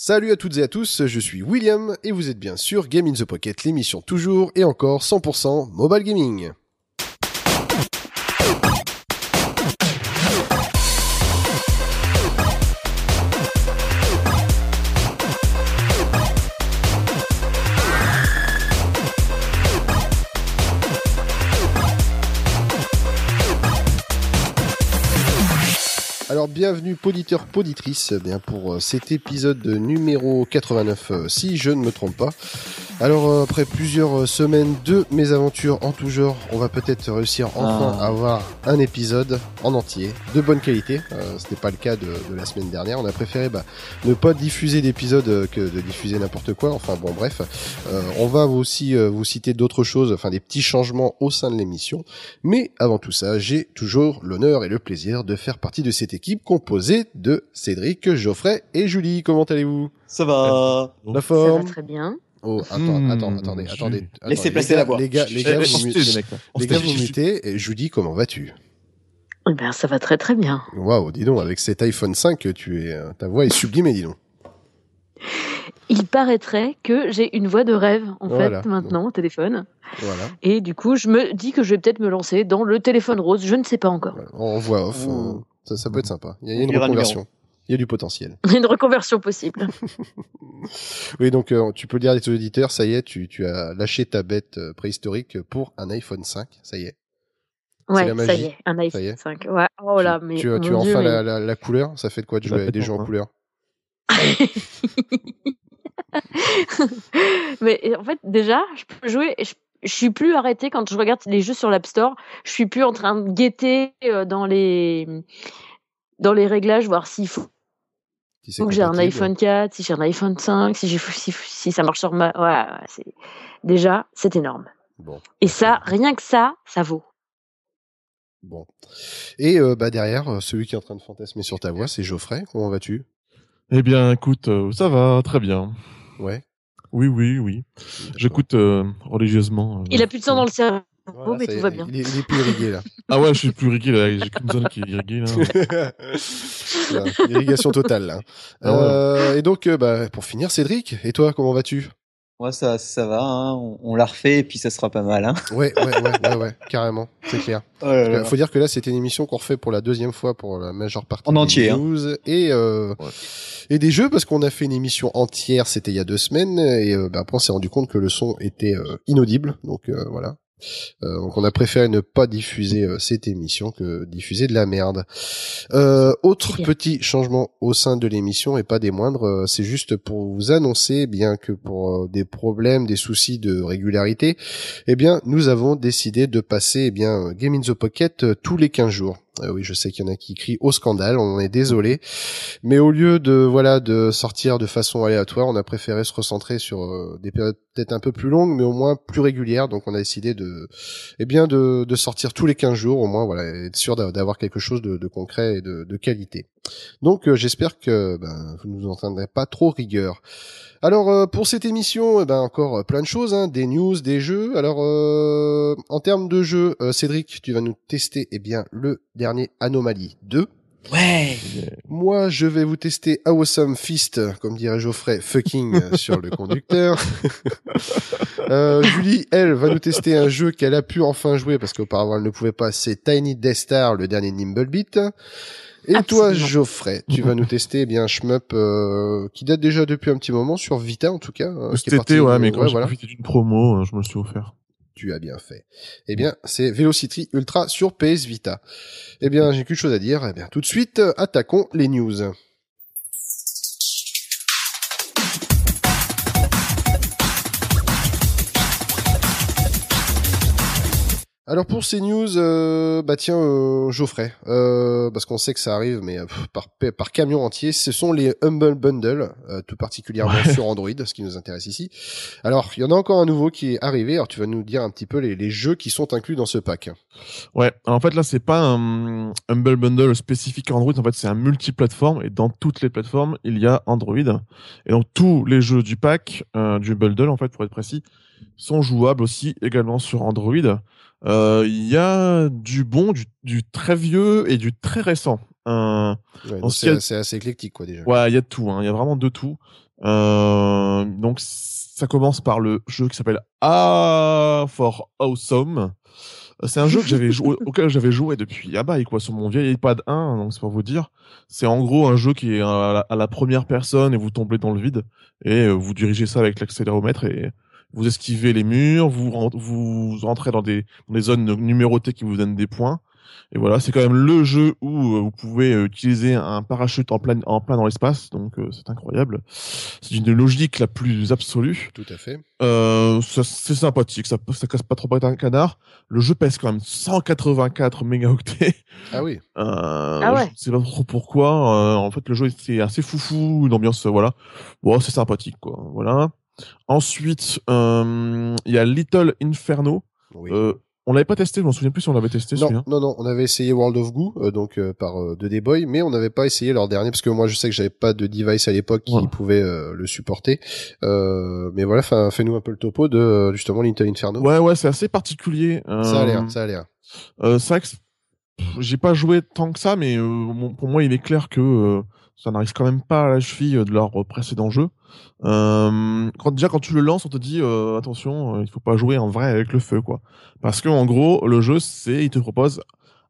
Salut à toutes et à tous, je suis William et vous êtes bien sûr Game in the Pocket, l'émission toujours et encore 100% mobile gaming. Bienvenue poditeur poditrice eh bien pour euh, cet épisode numéro 89 euh, si je ne me trompe pas. Alors euh, après plusieurs semaines de mésaventures en tout genre, on va peut-être réussir enfin Ah. à avoir un épisode en entier de bonne qualité. Euh, Ce n'était pas le cas de, de la semaine dernière. On a préféré bah, ne pas diffuser d'épisodes que de diffuser n'importe quoi. Enfin bon bref, Euh, on va aussi euh, vous citer d'autres choses, enfin des petits changements au sein de l'émission. Mais avant tout ça, j'ai toujours l'honneur et le plaisir de faire partie de cette équipe composée de Cédric, Geoffrey et Julie. Comment allez-vous? Ça va. La Ça va forme? très bien. Oh, attends, Hmm, attends, attendez, attendez. Laissez placer la voix. Les gars, les gars, vous, on les. On gars, vous mutez. Et Julie, comment vas-tu? Eh ben, ça va très très bien. Waouh, dis donc, avec cet iPhone 5, tu es, euh, ta voix est sublimée, dis donc. Il paraîtrait que j'ai une voix de rêve en Voilà. fait maintenant au téléphone. Voilà. Et du coup, je me dis que je vais peut-être me lancer dans le téléphone rose. Je ne sais pas encore. Voilà. En voix off, ça, ça peut être sympa. Il y a, une reconversion. Il y a du potentiel. Une reconversion possible. Oui, donc euh, tu peux le dire à tes auditeurs, ça y est, tu, tu as lâché ta bête euh, préhistorique pour un iPhone 5, ça y est. Ouais, la ça magie. y est, un Ça iPhone est. 5. Ouais. Oh là, tu, mais tu as, tu as enfin mais- la, la, la couleur, ça fait de quoi de jouer avec des jeux en ouais. couleur mais en fait, déjà, je peux jouer. Je, je suis plus arrêtée quand je regarde les jeux sur l'App Store. Je suis plus en train de guetter euh, dans les dans les réglages, voir s'il faut Si Donc j'ai un iPhone 4, si j'ai un iPhone 5, si, j'ai, si, si ça marche sur ma... Ouais, ouais, c'est... Déjà, c'est énorme. Bon, Et ça, rien que ça, ça vaut. bon. Et euh, bah derrière, euh, celui qui est en train de fantasmer sur ta voix, c'est Geoffrey. Comment vas-tu? Eh bien, écoute, euh, ça va très bien. Ouais. Oui, oui, oui. J'écoute euh, religieusement. euh, Il a plus de sang dans le cerveau, Voilà, mais tout est, va bien. Il est, il est plus irrigué là. Ah ouais, je suis plus irrigué là. J'ai qu'une zone qui est irriguée là. Voilà, Irrigation totale là. Ah ouais. Euh, et donc, euh, bah, pour finir, Cédric, et toi, comment vas-tu? Moi, ça, ça va. hein. On, on l'a refait et puis ça sera pas mal. Hein. ouais, ouais, ouais, ouais, ouais, carrément, c'est clair. Oh. Il faut dire que là, c'était une émission qu'on refait pour la deuxième fois pour la majeure partie En des entier, hein. news et euh, Ouais. et des jeux parce qu'on a fait une émission entière, c'était il y a deux semaines et euh, bah, après on s'est rendu compte que le son était euh, inaudible, donc euh, voilà. Euh, donc on a préféré ne pas diffuser euh, cette émission que diffuser de la merde. Euh, autre petit changement au sein de l'émission et pas des moindres, euh, c'est juste pour vous annoncer bien que pour des problèmes, des soucis de régularité, eh bien nous avons décidé de passer eh bien Game in the Pocket tous les 15 jours. Euh, oui, je sais qu'il y en a qui crient au scandale, on est désolé, mais au lieu de voilà de sortir de façon aléatoire, on a préféré se recentrer sur euh, des périodes peut-être un peu plus longues, mais au moins plus régulières. Donc on a décidé de eh bien de, de sortir tous les 15 jours, au moins voilà, être sûr d'a- d'avoir quelque chose de, de concret et de, de qualité. Donc euh, j'espère que ben, vous ne nous entendrez pas trop rigueur. Alors euh, pour cette émission, eh ben encore euh, plein de choses, hein, des news, des jeux. Alors euh, en termes de jeux, euh, Cédric, tu vas nous tester eh bien le dernier Anomaly 2. Ouais. Moi, je vais vous tester Awesome Fist, comme dirait Geoffrey, fucking sur le conducteur. Euh, Julie, elle, va nous tester un jeu qu'elle a pu enfin jouer parce qu'auparavant elle ne pouvait pas. C'est Tiny Death Star, le dernier Nimblebeat. Et toi. Geoffrey, tu vas nous tester eh bien un shmup euh, qui date déjà depuis un petit moment sur Vita en tout cas. euh, qui est Cet parti été, ouais, de- mais quand ouais, j'ai voilà. profité d'une promo, euh, je me le suis offert. Tu as bien fait. Eh bien, c'est Velocity Ultra sur PS Vita. Eh bien, j'ai qu'une chose à dire. Eh bien, tout de suite, euh, attaquons les news. Alors pour ces news, euh, bah tiens, euh, Geoffrey, euh, parce qu'on sait que ça arrive, mais euh, pff, par, par camion entier, ce sont les Humble Bundle, euh, tout particulièrement Ouais. sur Android, ce qui nous intéresse ici. Alors, il y en a encore un nouveau qui est arrivé. Alors, tu vas nous dire un petit peu les, les jeux qui sont inclus dans ce pack. Ouais, alors en fait là c'est pas un Humble Bundle spécifique Android, en fait c'est un multiplateforme et dans toutes les plateformes il y a Android et donc tous les jeux du pack euh, du bundle en fait pour être précis sont jouables aussi également sur Android. Euh, Il y a du bon, du, du très vieux et du très récent. Euh, Ouais, c'est assez éclectique, quoi, déjà. Ouais, il y a de tout. hein. Il y a vraiment de tout. Euh, donc ça commence par le jeu qui s'appelle A for Awesome. C'est un jeu que j'avais joué, auquel j'avais joué depuis ah bah quoi sur mon vieil iPad 1, donc c'est pour vous dire. C'est en gros un jeu qui est à la, à la, première personne et vous tombez dans le vide et euh, vous dirigez ça avec l'accéléromètre et vous esquivez les murs, vous vous rentrez dans des, dans des zones numérotées qui vous donnent des points et voilà, c'est quand même le jeu où euh, vous pouvez euh, utiliser un parachute en plein, en plein dans l'espace, donc euh, c'est incroyable. C'est une logique la plus absolue. Tout à fait. Euh, c'est sympathique, ça, ça casse pas trop un canard. Le jeu pèse quand même 184 mégaoctets. Ah oui. Euh, ah ouais. Je sais pas trop pourquoi. en fait, le jeu c'est assez foufou, une ambiance voilà. Bon, c'est sympathique quoi. Voilà. Ensuite, il y a Little Inferno. Oui. Euh, on l'avait pas testé, je m'en souviens plus si on l'avait testé. Non, non, non, on avait essayé World of Goo, euh, donc euh, par euh, 2D Boy, mais on n'avait pas essayé leur dernier parce que moi je sais que j'avais pas de device à l'époque qui pouvait euh, le supporter. mais voilà, fais-nous un peu le topo de justement l'Intel Inferno. Ouais, ouais, c'est assez particulier. Ça a l'air, ça a l'air. c'est vrai que j'ai pas joué tant que ça, mais pour moi il est clair que ça n'arrive quand même pas à la cheville de leur précédent jeu. Euh, quand déjà quand tu le lances, on te dit euh, attention, euh, il faut pas jouer en vrai avec le feu, quoi. Parce que en gros, le jeu, c'est il te propose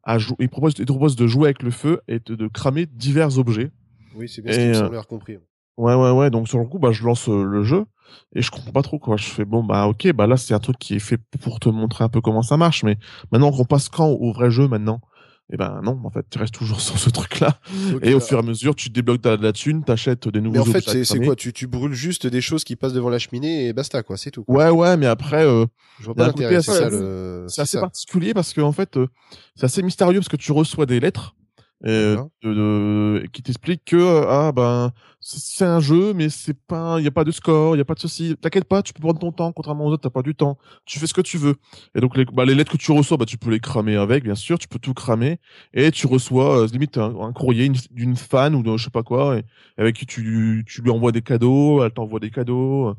à il propose, il te propose de jouer avec le feu et de, de cramer divers objets. Oui, c'est bien ce qu'il me semble compris. Ouais, ouais, ouais. Donc sur le coup, bah je lance le jeu et je comprends pas trop quoi. Je fais bon bah ok, bah là c'est un truc qui est fait pour te montrer un peu comment ça marche, mais maintenant qu'on passe quand au vrai jeu maintenant? Et eh ben non, en fait, tu restes toujours sur ce truc-là. et au fur et à mesure, tu débloques de la thune, t'achètes des nouveaux. Mais en fait, c'est quoi tu, tu brûles juste des choses qui passent devant la cheminée et basta, quoi. C'est tout. Ouais, ouais, mais après, euh, je vois pas l'intérêt. C'est ça, c'est assez particulier parce que en fait, euh, c'est assez mystérieux parce que tu reçois des lettres euh, de, de, qui t'explique que euh, ah ben c'est un jeu mais c'est pas il y a pas de score il y a pas de ceci. T'inquiète pas tu peux prendre ton temps contrairement aux autres t'as pas du temps. Tu fais ce que tu veux. Et donc les, bah, les lettres que tu reçois bah tu peux les cramer avec bien sûr tu peux tout cramer. Et tu reçois euh, limite un, courrier d'une fan ou de je sais pas quoi et, avec qui tu tu lui envoies des cadeaux elle t'envoie des cadeaux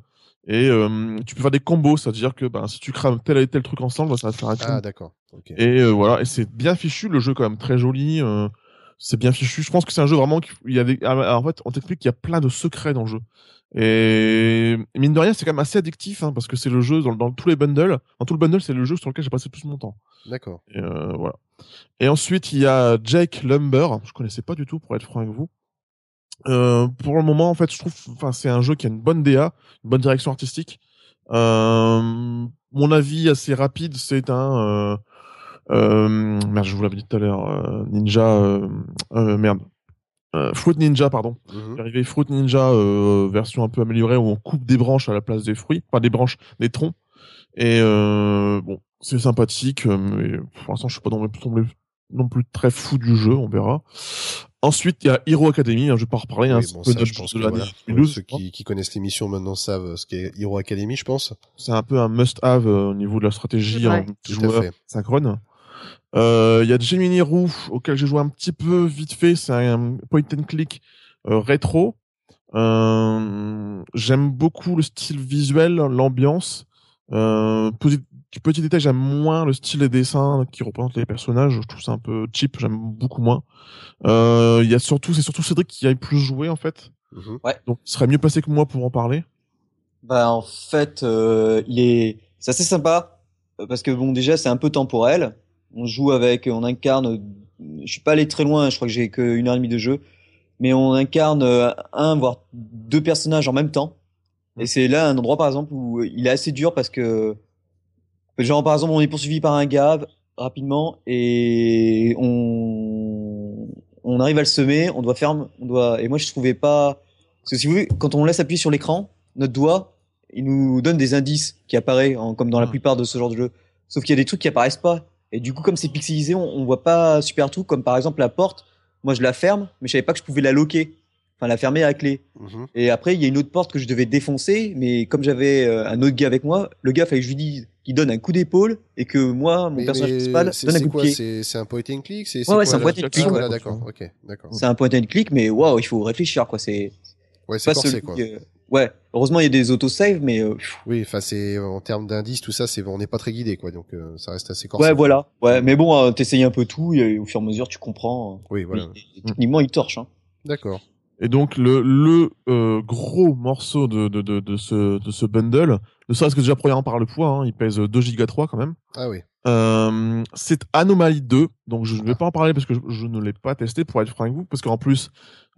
et euh, tu peux faire des combos, c'est-à-dire que ben, si tu crames tel et tel truc ensemble, ça va faire un Ah d'accord. Et voilà, et c'est bien fichu, le jeu quand même très joli. Euh, c'est bien fichu. Je pense que c'est un jeu vraiment il y a des, ah, en fait, on t'explique qu'il y a plein de secrets dans le jeu. Et mine de rien, c'est quand même assez addictif, hein, parce que c'est le jeu dans, dans, tous les bundles. Dans tout le bundle, c'est le jeu sur lequel j'ai passé plus mon temps. D'accord. Et euh, voilà. Et ensuite, il y a Jake Lumber. Je connaissais pas du tout, pour être franc avec vous. Euh, pour le moment, en fait, je trouve, enfin, c'est un jeu qui a une bonne DA, une bonne direction artistique. Euh, mon avis assez rapide, c'est un euh, merde, je vous l'avais dit tout à l'heure. Euh, Ninja, euh, euh, merde. Fruit Ninja, pardon. Mm arrivé Fruit Ninja version un peu améliorée où on coupe des branches à la place des fruits, pas des branches, des troncs. Et bon, c'est sympathique, mais pour l'instant, je suis pas non plus, non plus très fou du jeu, on verra. Ensuite, il y a Hero Academy, hein, je vais pas reparler, hein, bon, ça, je pense que voilà. Ceux qui, qui, connaissent l'émission maintenant savent ce qu'est Hero Academy, je pense. C'est un peu un must-have au niveau de la stratégie en joueur synchrone. Il euh, y a Gemini Roo auquel j'ai joué un petit peu vite fait. C'est un point and click euh, rétro. Euh, J'aime beaucoup le style visuel, l'ambiance. Euh, petit, petit détail, j'aime moins le style des dessins qui représentent les personnages. Je trouve ça un peu cheap. J'aime beaucoup moins. Il y a surtout, c'est surtout Cédric qui a plus joué en fait. Mhm. Ouais. Donc, il serait mieux passé que moi pour en parler. Bah en fait, euh, il est, c'est assez sympa parce que bon déjà c'est un peu temporel on joue avec, on incarne. Je suis pas allé très loin, je crois que j'ai que une heure et demie de jeu, mais on incarne euh, un voire deux personnages en même temps. Et c'est là un endroit par exemple où il est assez dur parce que genre par exemple on est poursuivi par un gars rapidement et on on arrive à le semer, on doit faire on doit et moi je trouvais pas parce que si vous voulez quand on laisse appuyer sur l'écran, notre doigt il nous donne des indices qui apparaissent comme dans la plupart de ce genre de jeu. Sauf qu'il y a des trucs qui apparaissent pas et du coup, comme c'est pixelisé, on, on voit pas super tout. Comme par exemple la porte, moi je la ferme, mais je savais pas que je pouvais la loquer, enfin la fermer à la clé. Mhm. Et après, il y a une autre porte que je devais défoncer, mais comme j'avais euh, un autre gars avec moi, le gars fallait que je lui dise qu'il donne un coup d'épaule et que moi, mon personnage principal, donne un coup de pied. C'est un point and click. C'est ouais, ouais, c'est un point and click. Ah, voilà, d'accord. Ok, d'accord. C'est un point and click, mais waouh, il faut réfléchir quoi. C'est ouais, c'est corsé quoi. Ouais, heureusement il y a des autosave, mais euh, oui, enfin c'est en termes d'indices tout ça, c'est on n'est pas très guidé quoi, donc euh, ça reste assez corsé. Ouais, voilà. Ouais, mais bon, t'essayes un peu tout et au fur et à mesure tu comprends. Oui, voilà. techniquement il torche. Hein. D'accord. Et donc le, le euh, gros morceau de, de, de, de, ce, de ce bundle, ne serait-ce que déjà premièrement par le poids, hein, il pèse 2 Go 3 quand même. Ah oui. Euh, c'est Anomaly 2, donc je ne vais pas en parler parce que je, je ne l'ai pas testé pour être franc avec vous, parce qu'en plus,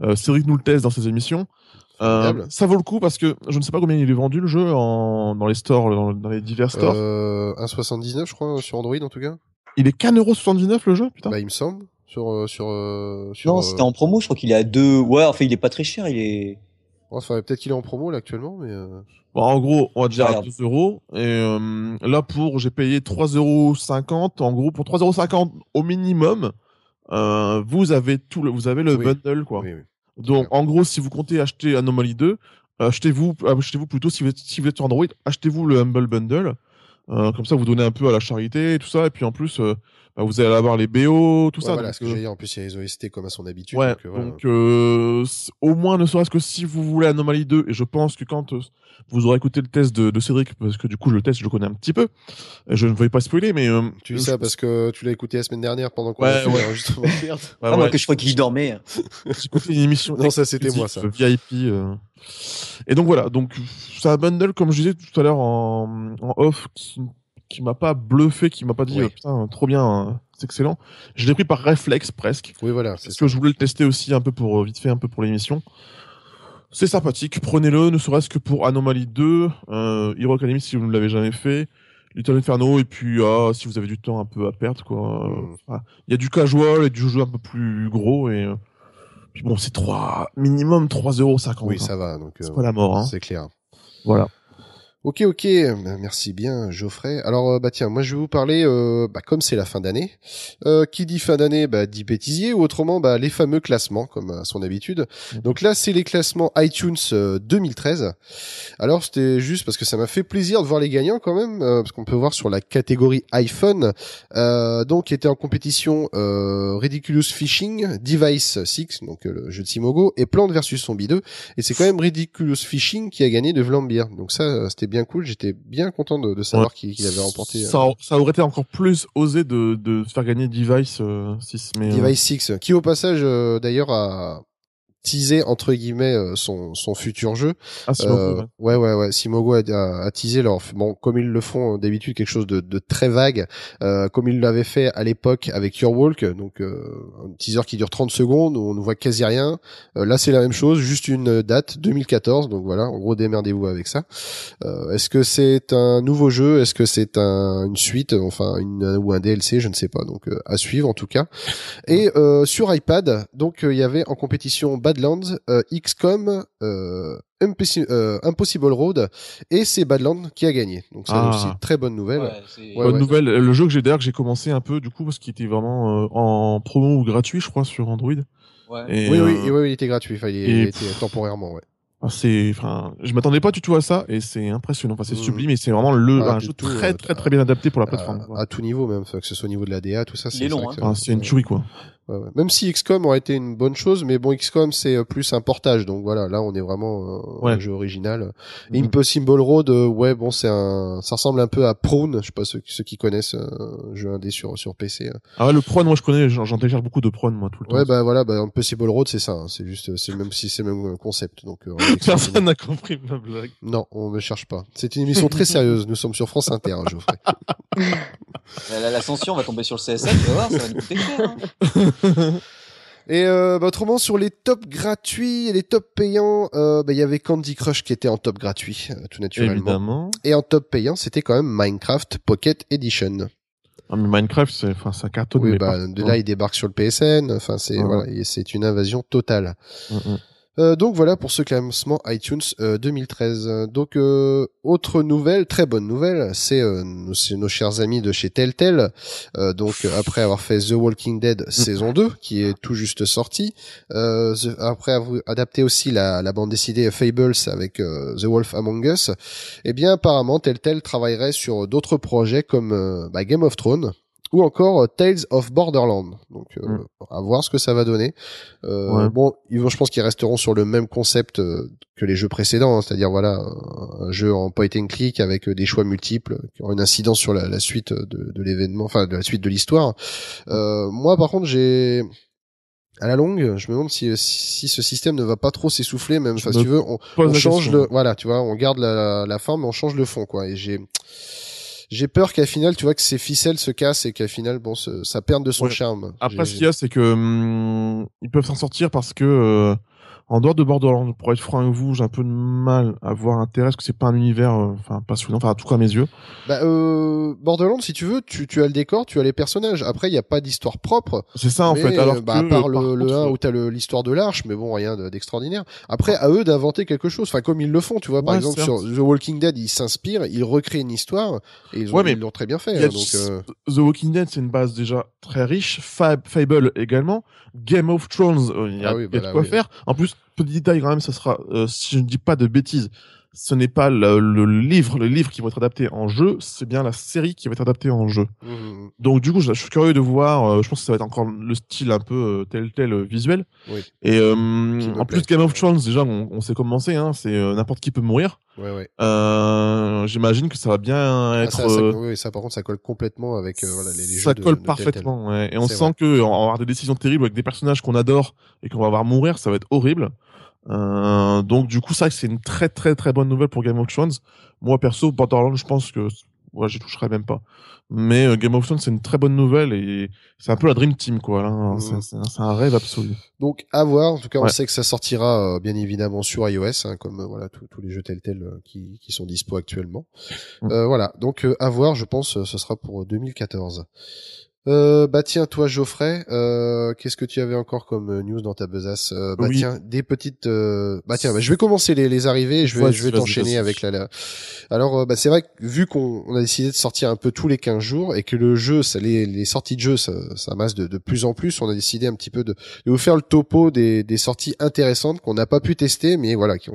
euh, Cédric nous le teste dans ses émissions. Euh, ça vaut le coup parce que je ne sais pas combien il est vendu le jeu en, dans les stores, dans, dans les divers stores. Euh, 1,79 je crois sur Android en tout cas. Il est qu'un euro 79 le jeu, putain. Bah il me semble sur euh, sur euh, sur. Non, euh, c'était en promo, je crois qu'il est à deux. Ouais, enfin, il est pas très cher, il est. Enfin peut-être qu'il est en promo là actuellement mais. euh, Bon, en gros, on va dire à Regarde. 2 euros. Et euh, là, pour, j'ai payé 3,50 euros. En gros, pour 3,50 euros au minimum, euh, vous avez tout le, vous avez le Oui. bundle, quoi. Oui oui. Donc, en gros, si vous comptez acheter Anomaly 2, achetez-vous, achetez-vous plutôt, si vous êtes, si vous êtes sur Android, achetez-vous le Humble Bundle. Euh, comme ça, vous donnez un peu à la charité et tout ça. Et puis, en plus, euh, bah, vous allez avoir les BO, tout Ouais, ça. voilà donc, ce que euh, j'ai dit en plus il y a les OST comme à son habitude. Ouais, donc, euh, voilà. donc euh, au moins ne serait-ce que si vous voulez Anomaly 2, et je pense que quand euh, vous aurez écouté le test de, de Cédric, parce que du coup je le test, je le connais un petit peu, et je ne vais pas spoiler, mais... Euh, Tu dis je- ça parce que tu l'as écouté la semaine dernière pendant qu'on Ouais, a fait ouais. l'enregistrement. Merde. Ouais, Ah, ouais, moi, que je crois qu'il dormait. j'ai écouté une émission Non, ça, c'était moi, exclusive, VIP. euh. Et donc voilà, donc c'est un bundle, comme je disais tout à l'heure en, en off, qui, qui m'a pas bluffé, qui m'a pas dit Oui. euh, putain, trop bien, hein, c'est excellent. Je l'ai pris par réflexe presque. Oui voilà c'est Parce que je voulais le tester aussi un peu pour euh, vite fait un peu pour l'émission. C'est sympathique, prenez-le, ne serait-ce que pour Anomaly 2, euh, Hero Academy si vous ne l'avez jamais fait, Little Inferno et puis ah, si vous avez du temps un peu à perdre quoi. Mm. voilà. Il y a du casual et du jeu un peu plus gros et euh, puis bon c'est 3 minimum 3,50€. Oui hein. ça va donc. C'est euh, pas la mort hein. C'est clair. Voilà. Ok, ok, euh, merci bien Geoffrey. Alors euh, bah tiens, moi je vais vous parler, euh, bah, comme c'est la fin d'année, euh, qui dit fin d'année, bah, dit bêtisier, ou autrement bah, les fameux classements, comme à son habitude. Mhm. Donc là c'est les classements iTunes euh, 2013. Alors c'était juste parce que ça m'a fait plaisir de voir les gagnants quand même, euh, parce qu'on peut voir sur la catégorie iPhone, euh, donc était en compétition euh, Ridiculous Fishing, Device 6, donc euh, le jeu de Simogo, et Plante vs Zombie 2, et c'est quand même Ridiculous Fishing qui a gagné de Vlambeer. Donc ça, euh, c'était bien cool. J'étais bien content de, de savoir qu'il qu'il avait remporté. euh, Ça, ça aurait été encore plus osé de, de faire gagner Device euh, 6 mais euh, Device 6, qui au passage euh, d'ailleurs a teasé entre guillemets euh, son, son futur jeu. ah, Euh, ouais. ouais ouais ouais, Simogo a, a, a teasé leur bon comme ils le font euh, d'habitude quelque chose de, de très vague, euh, comme ils l'avaient fait à l'époque avec Your Walk, donc euh, un teaser qui dure 30 secondes où on ne voit quasi rien. Euh, là c'est la même chose, juste une date 2014, donc voilà, en gros démerdez-vous avec ça. Euh, Est-ce que c'est un nouveau jeu? Est-ce que c'est un, une suite, enfin une ou un DLC Je ne sais pas. Donc euh, à suivre en tout cas. Et euh, sur iPad, donc il y avait en compétition Badlands, euh, XCOM, euh, Impossi- euh, Impossible Road, et c'est Badlands qui a gagné. Donc c'est Ah. aussi une très bonne nouvelle. Ouais, c'est- Ouais, Bonne ouais. nouvelle, le jeu que j'ai d'ailleurs que j'ai commencé un peu du coup parce qu'il était vraiment euh, en promo ou gratuit je crois sur Android. Ouais. Et, Oui, oui, euh, oui, oui, il était gratuit. Enfin, il, et- il était temporairement, ouais. ah, c'est, enfin, je m'attendais pas du tout à ça et c'est impressionnant. Enfin, c'est Mm. sublime et c'est vraiment le Ah, un jeu tout, très euh, très très bien adapté pour la plateforme. à tout niveau même, que ce soit au niveau de la DA, tout ça. Il est long, Enfin, c'est une tuerie quoi. Ouais, ouais. Même si XCOM aurait été une bonne chose, mais bon, XCOM c'est euh, plus un portage, donc voilà, là on est vraiment euh, Ouais. un jeu original. Mhm. Impossible Road, euh, ouais, bon, c'est un, ça ressemble un peu à Prone, je sais pas ceux, ceux qui connaissent euh, jeu indé sur sur PC. euh. Ah ouais, le Prone, moi je connais, j'en j'en télécharge beaucoup de Prone moi tout le temps. Ouais, bah voilà, bah Impossible Road c'est ça, hein, c'est juste, c'est le même si c'est le même concept, donc. euh, Personne n'a compris ma blague. Non, on ne cherche pas. C'est une émission très sérieuse. Nous sommes sur France Inter, hein, Geoffrey. La- la- L'ascension va tomber sur le CSF, tu vas voir, ça va nous coûter cher. hein. Et euh, bah, autrement, sur les tops gratuits et les tops payants, euh, bah, il y avait Candy Crush qui était en top gratuit, euh, tout naturellement. Évidemment. Et en top payant, c'était quand même Minecraft Pocket Edition. Ah, mais Minecraft, c'est, enfin, ça cartonne. Oui, mais bah, de hein. là, il débarque sur le PSN. Enfin, c'est Ouais. voilà, c'est une invasion totale. Mm, mm. Euh, donc voilà pour ce classement iTunes euh, 2013. Donc euh, autre nouvelle, très bonne nouvelle, c'est euh, nos, chers amis de chez Telltale. Euh, donc euh, après avoir fait The Walking Dead saison 2 qui est tout juste sorti, euh, The- après avoir adapté aussi la, la bande dessinée Fables avec euh, The Wolf Among Us, eh bien apparemment Telltale travaillerait sur d'autres projets comme euh, bah, Game of Thrones ou encore euh, Tales of Borderland. Donc euh, Mm. à voir ce que ça va donner. Euh, Ouais. Bon, ils vont, je pense qu'ils resteront sur le même concept euh, que les jeux précédents, hein, c'est-à-dire voilà un, un jeu en point and click avec euh, des choix multiples qui auront une incidence sur la, la suite de, de l'événement, enfin de la suite de l'histoire. Euh, moi, par contre, j'ai à la longue, je me demande si, si ce système ne va pas trop s'essouffler, même, enfin, si tu veux, on, change le, voilà, tu vois, on garde la, la forme, mais on change le fond, quoi. Et j'ai, j'ai peur qu'à final, tu vois, que ces ficelles se cassent et qu'à final, bon, ce- ça perde de son Ouais. charme. Après, ce qu'il y a, c'est que hum, ils peuvent s'en sortir parce que euh, en dehors de Borderlands, pour être franc avec vous, j'ai un peu de mal à voir intérêt parce que c'est pas un univers, euh, enfin passionnant, enfin en tout cas à mes yeux. Bah, euh, Borderlands, si tu veux, tu, tu as le décor, tu as les personnages. Après, il n'y a pas d'histoire propre. C'est ça en mais, fait. Alors bah, que, à part le, par le contre, 1 euh, où t'as l'histoire de l'arche, mais bon, rien de- d'extraordinaire. Après, à eux d'inventer quelque chose. Enfin, comme ils le font, tu vois. Par Ouais, exemple, sur The Walking Dead, ils s'inspirent, ils recréent une histoire et ils Ouais, l'ont très bien fait. hein, donc, euh, The Walking Dead, c'est une base déjà très riche. Fab, Fable également. Game of Thrones, euh, il y a, Ah oui, il y a bah de quoi oui. faire. En plus, petit détail quand même, ça sera, euh, si je ne dis pas de bêtises, ce n'est pas le, le livre, le livre qui va être adapté en jeu, c'est bien la série qui va être adaptée en jeu. mhm, Donc du coup, je, je suis curieux de voir. euh, je pense que ça va être encore le style un peu euh, tel tel euh, visuel. Oui. Et euh, en plus. Game of Thrones, déjà, on, on sait commencer. Hein, c'est n'importe qui peut mourir. ouais, ouais. Euh, J'imagine que ça va bien Ah, être. ça, ça, euh, oui, ça, par contre, ça colle complètement avec voilà, les, les jeux ça de- colle de parfaitement. ouais. Et on sent vrai. que on va avoir des décisions terribles avec des personnages qu'on adore et qu'on va voir mourir, ça va être horrible. Euh, donc du coup, ça c'est une très très très bonne nouvelle pour Game of Thrones. Moi perso, Borderlands, je pense que ouais, j'y toucherai même pas. Mais euh, Game of Thrones, c'est une très bonne nouvelle et c'est un peu la dream team quoi. Là, Mhm. C'est- un rêve absolu. Donc à voir. En tout cas, on Ouais. sait que ça sortira euh, bien évidemment sur iOS, hein, comme euh, voilà tous les jeux Telltale euh, qui, qui sont dispo actuellement. Mm. Euh, voilà. Donc euh, à voir. Je pense ce sera pour 2014. Euh, bah tiens, toi Geoffrey, euh, qu'est-ce que tu avais encore comme euh, news dans ta besace? Euh, Bah Oui. tiens, des petites. euh, Bah tiens, bah, je vais commencer les, les arrivées. et Je vais, je vais t'enchaîner avec la. la- Alors, euh, bah c'est vrai que vu qu'on on a décidé de sortir un peu tous les 15 jours et que le jeu, ça, les, les sorties de jeux, ça, ça masse de, de plus en plus, on a décidé un petit peu de, de vous faire le topo des, des sorties intéressantes qu'on n'a pas pu tester, mais voilà, qui,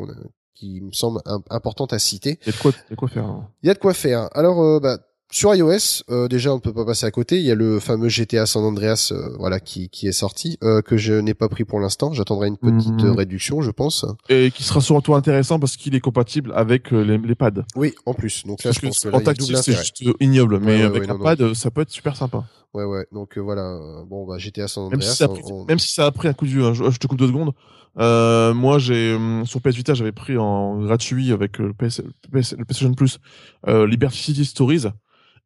qui me semblent im- importantes à citer. Il y a de quoi, de quoi faire. hein. Il y a de quoi faire. Alors, euh, bah, sur iOS, euh, déjà, on ne peut pas passer à côté. Il y a le fameux GTA San Andreas, euh, voilà, qui, qui est sorti, euh, que je n'ai pas pris pour l'instant. J'attendrai une petite Mhm. euh, réduction, je pense. Et qui sera surtout intéressant parce qu'il est compatible avec euh, les, les pads. Oui, en plus. Donc là, Parce je que pense que en c'est juste euh, ignoble, mais ouais, avec ouais, un non, pad, ça peut être super sympa. Ouais, ouais. Donc euh, voilà. Bon, bah, GTA San Même Andreas. si, ça a pris, on- on- même si ça a pris un coup de vieux, hein, je, je te coupe deux secondes. Euh, moi, j'ai hum, sur PS Vita, j'avais pris en gratuit avec le, PS, le, PS, le PlayStation Plus euh, Liberty City Stories.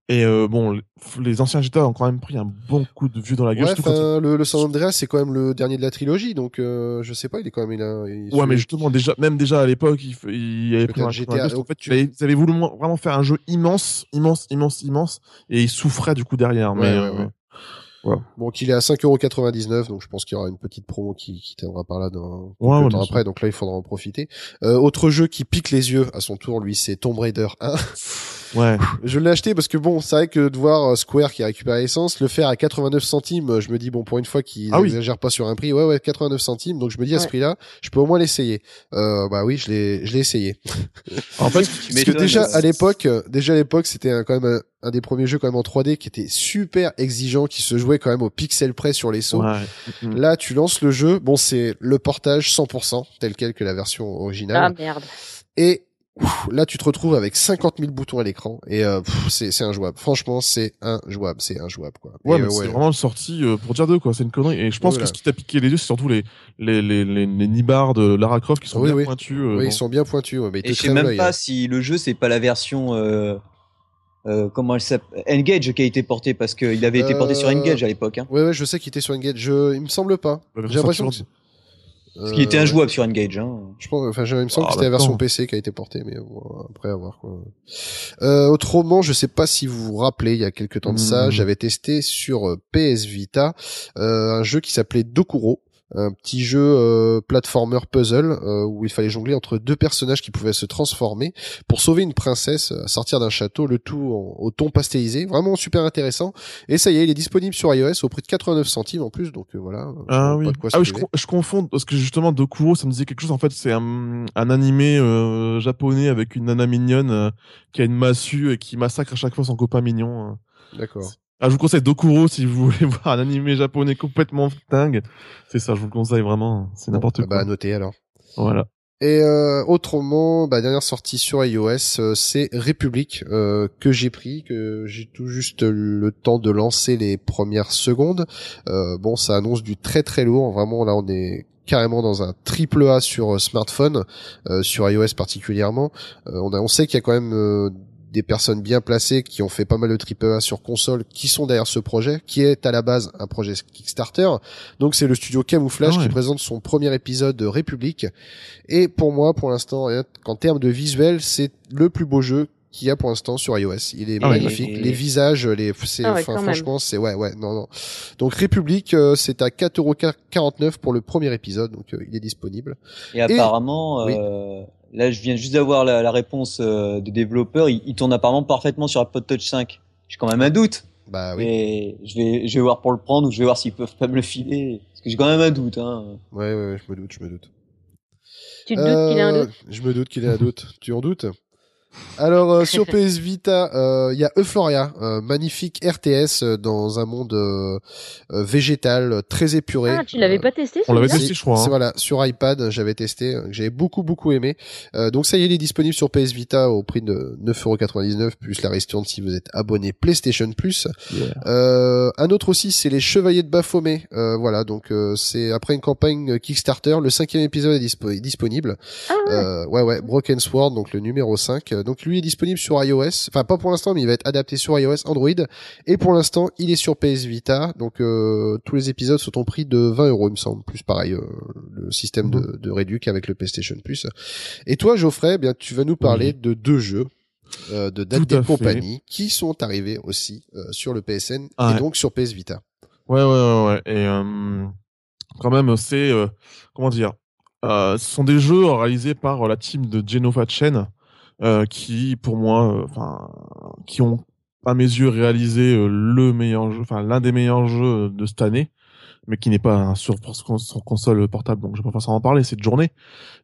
Et euh, bon, les- anciens GTA ont quand même pris un bon coup de vieux dans la gueule. Ouais, enfin, le, le San Andreas, c'est quand même le dernier de la trilogie, donc euh, je sais pas, il est quand même, il a. il- Ouais, mais justement, déjà, même déjà à l'époque, il, il avait pris un GTA, gueule. En fait, tu- ils avaient- voulu vraiment faire un jeu immense, immense, immense, immense, et il souffrait du coup derrière. Ouais, mais ouais, euh, ouais. Donc il est à 5,99€, donc je pense qu'il y aura une petite promo qui, qui tiendra par là dans Ouais, ouais, temps après, donc là il faudra en profiter. Euh, autre jeu qui pique les yeux à son tour, lui, c'est Tomb Raider 1. ouais. je l'ai acheté parce que bon, c'est vrai que de voir euh, Square qui a récupéré l'essence, le faire à 89 centimes, euh, je me dis bon pour une fois qu'ils Ah oui. n'exagèrent pas sur un prix, ouais ouais 89 centimes, donc je me dis à ce prix-là, je peux au moins l'essayer. Euh, bah oui, je l'ai je l'ai essayé. En fait, Tu Parce que déjà à l'époque, déjà à l'époque, c'était quand même un, un des premiers jeux quand même en 3D qui était super exigeant, qui se jouait quand même au pixel près sur les sauts. ouais. Mm. Là, tu lances le jeu, bon, c'est le portage 100%, tel quel que la version Ah originale. merde. Et ouf, là, tu te retrouves avec 50 000 boutons à l'écran, et euh, c'est c'est injouable. Franchement, c'est injouable, c'est injouable, quoi. Ouais, mais euh, c'est vraiment sorti euh, pour dire deux, quoi. C'est une connerie. Et je pense Voilà. que ce qui t'a piqué les yeux, c'est surtout les, les, les, les, les nibards de Lara Croft qui sont Oui, bien oui. pointus. euh, Oui, ils sont bien pointus, ouais, mais ils Et je sais même pas hein. si le jeu c'est pas la version euh, euh, comment elle s'appelle Engage qui a été porté parce qu'il avait été porté sur Engage à l'époque. Hein. Ouais, ouais, je sais qu'il était sur Engage. Je... Il me semble pas. J'ai l'impression que Parce qu'il était Euh, injouable sur Engage. Hein. Je pense, enfin, il me semble Ah, que c'était la version. PC qui a été portée, mais bon, après à voir quoi. Euh, autrement, je sais pas si vous vous rappelez, il y a quelques temps de ça, Mhm. j'avais testé sur euh, PS Vita euh, un jeu qui s'appelait Dokuro. Un petit jeu euh, platformer puzzle euh, où il fallait jongler entre deux personnages qui pouvaient se transformer pour sauver une princesse à sortir d'un château, le tout en- au ton pastelisé, vraiment super intéressant. Et ça y est, il est disponible sur iOS au prix de 89 centimes en plus, donc euh, voilà. euh, Ah pas oui. de quoi se Ah oui, je, con- je confonds parce que justement Dokuro, ça me disait quelque chose. En fait, c'est un, un animé euh, japonais avec une nana mignonne euh, qui a une massue et qui massacre à chaque fois son copain mignon. euh. D'accord. Ah, je vous conseille Dokuro si vous voulez voir un animé japonais complètement dingue. C'est ça, je vous le conseille vraiment. C'est n'importe Bon, quoi. Bah, à noter alors. Voilà. Et euh, autrement, bah, dernière sortie sur iOS, euh, c'est République euh, que j'ai pris, que j'ai tout juste le temps de lancer les premières secondes. Euh, bon, ça annonce du très très lourd. Vraiment, là, on est carrément dans un triple A sur euh, smartphone, euh, sur iOS particulièrement. Euh, on, a, on sait qu'il y a quand même euh, des personnes bien placées qui ont fait pas mal de triple A sur console qui sont derrière ce projet, qui est à la base un projet Kickstarter. Donc c'est le studio Camouflage Ah ouais. qui présente son premier épisode de République. Et pour moi, pour l'instant, qu'en termes de visuel, c'est le plus beau jeu qu'il y a pour l'instant sur iOS. Il est Ah magnifique. Et- Les visages, les, c'est, Ah ouais, franchement, c'est, ouais, ouais, non, non. Donc République, euh, c'est à 4,49€ pour le premier épisode, donc euh, il est disponible. Et apparemment, oui. euh, là, je viens juste d'avoir la, la réponse euh, de développeur. Il, il tourne apparemment parfaitement sur iPod Touch 5. J'ai quand même un doute. Bah oui. Et je vais, je vais voir pour le prendre ou je vais voir s'ils peuvent pas me le filer. Parce que j'ai quand même un doute. Hein. Ouais, ouais, ouais, je me doute, je me doute. Tu te doutes qu'il a un Euh, doute? Je me doute qu'il a un doute. tu en doutes? Alors euh, sur PS Vita, euh, il y a Euphoria, euh, magnifique RTS euh, dans un monde euh, euh, végétal euh, très épuré. Ah, tu l'avais Euh, pas testé On l'avait testé, je crois. c'est hein. voilà sur iPad, j'avais testé, j'avais beaucoup beaucoup aimé. Euh, donc ça y est, il est disponible sur PS Vita au prix de 9,99€ plus la ristourne si vous êtes abonné PlayStation Plus. Yeah. Euh, un autre aussi, c'est les Chevaliers de Baphomet. Euh, voilà, donc euh, c'est après une campagne Kickstarter, le cinquième épisode est, dispo- est disponible. Ah ouais. Euh, ouais, ouais, Broken Sword, donc le numéro 5. Euh, Donc lui est disponible sur iOS. Enfin, pas pour l'instant, mais il va être adapté sur iOS, Android. Et pour l'instant, il est sur PS Vita. Donc euh, tous les épisodes sont au prix de 20 euros, il me semble. Plus pareil, euh, le système de, de réduc avec le PlayStation Plus. Et toi, Geoffrey, eh bien, tu vas nous parler de deux jeux. Euh, de Date des compagnies qui sont arrivés aussi sur le PSN Ah et ouais. donc sur PS Vita. Ouais, ouais, ouais, ouais. Et quand même, c'est comment dire Ce sont des jeux réalisés par la team de Genova Chen, euh, qui, pour moi, euh, enfin, qui ont à mes yeux réalisé euh, le meilleur jeu, enfin l'un des meilleurs jeux de cette année, mais qui n'est pas hein, sur, sur console portable, donc je vais pas forcément en parler. C'est de journée,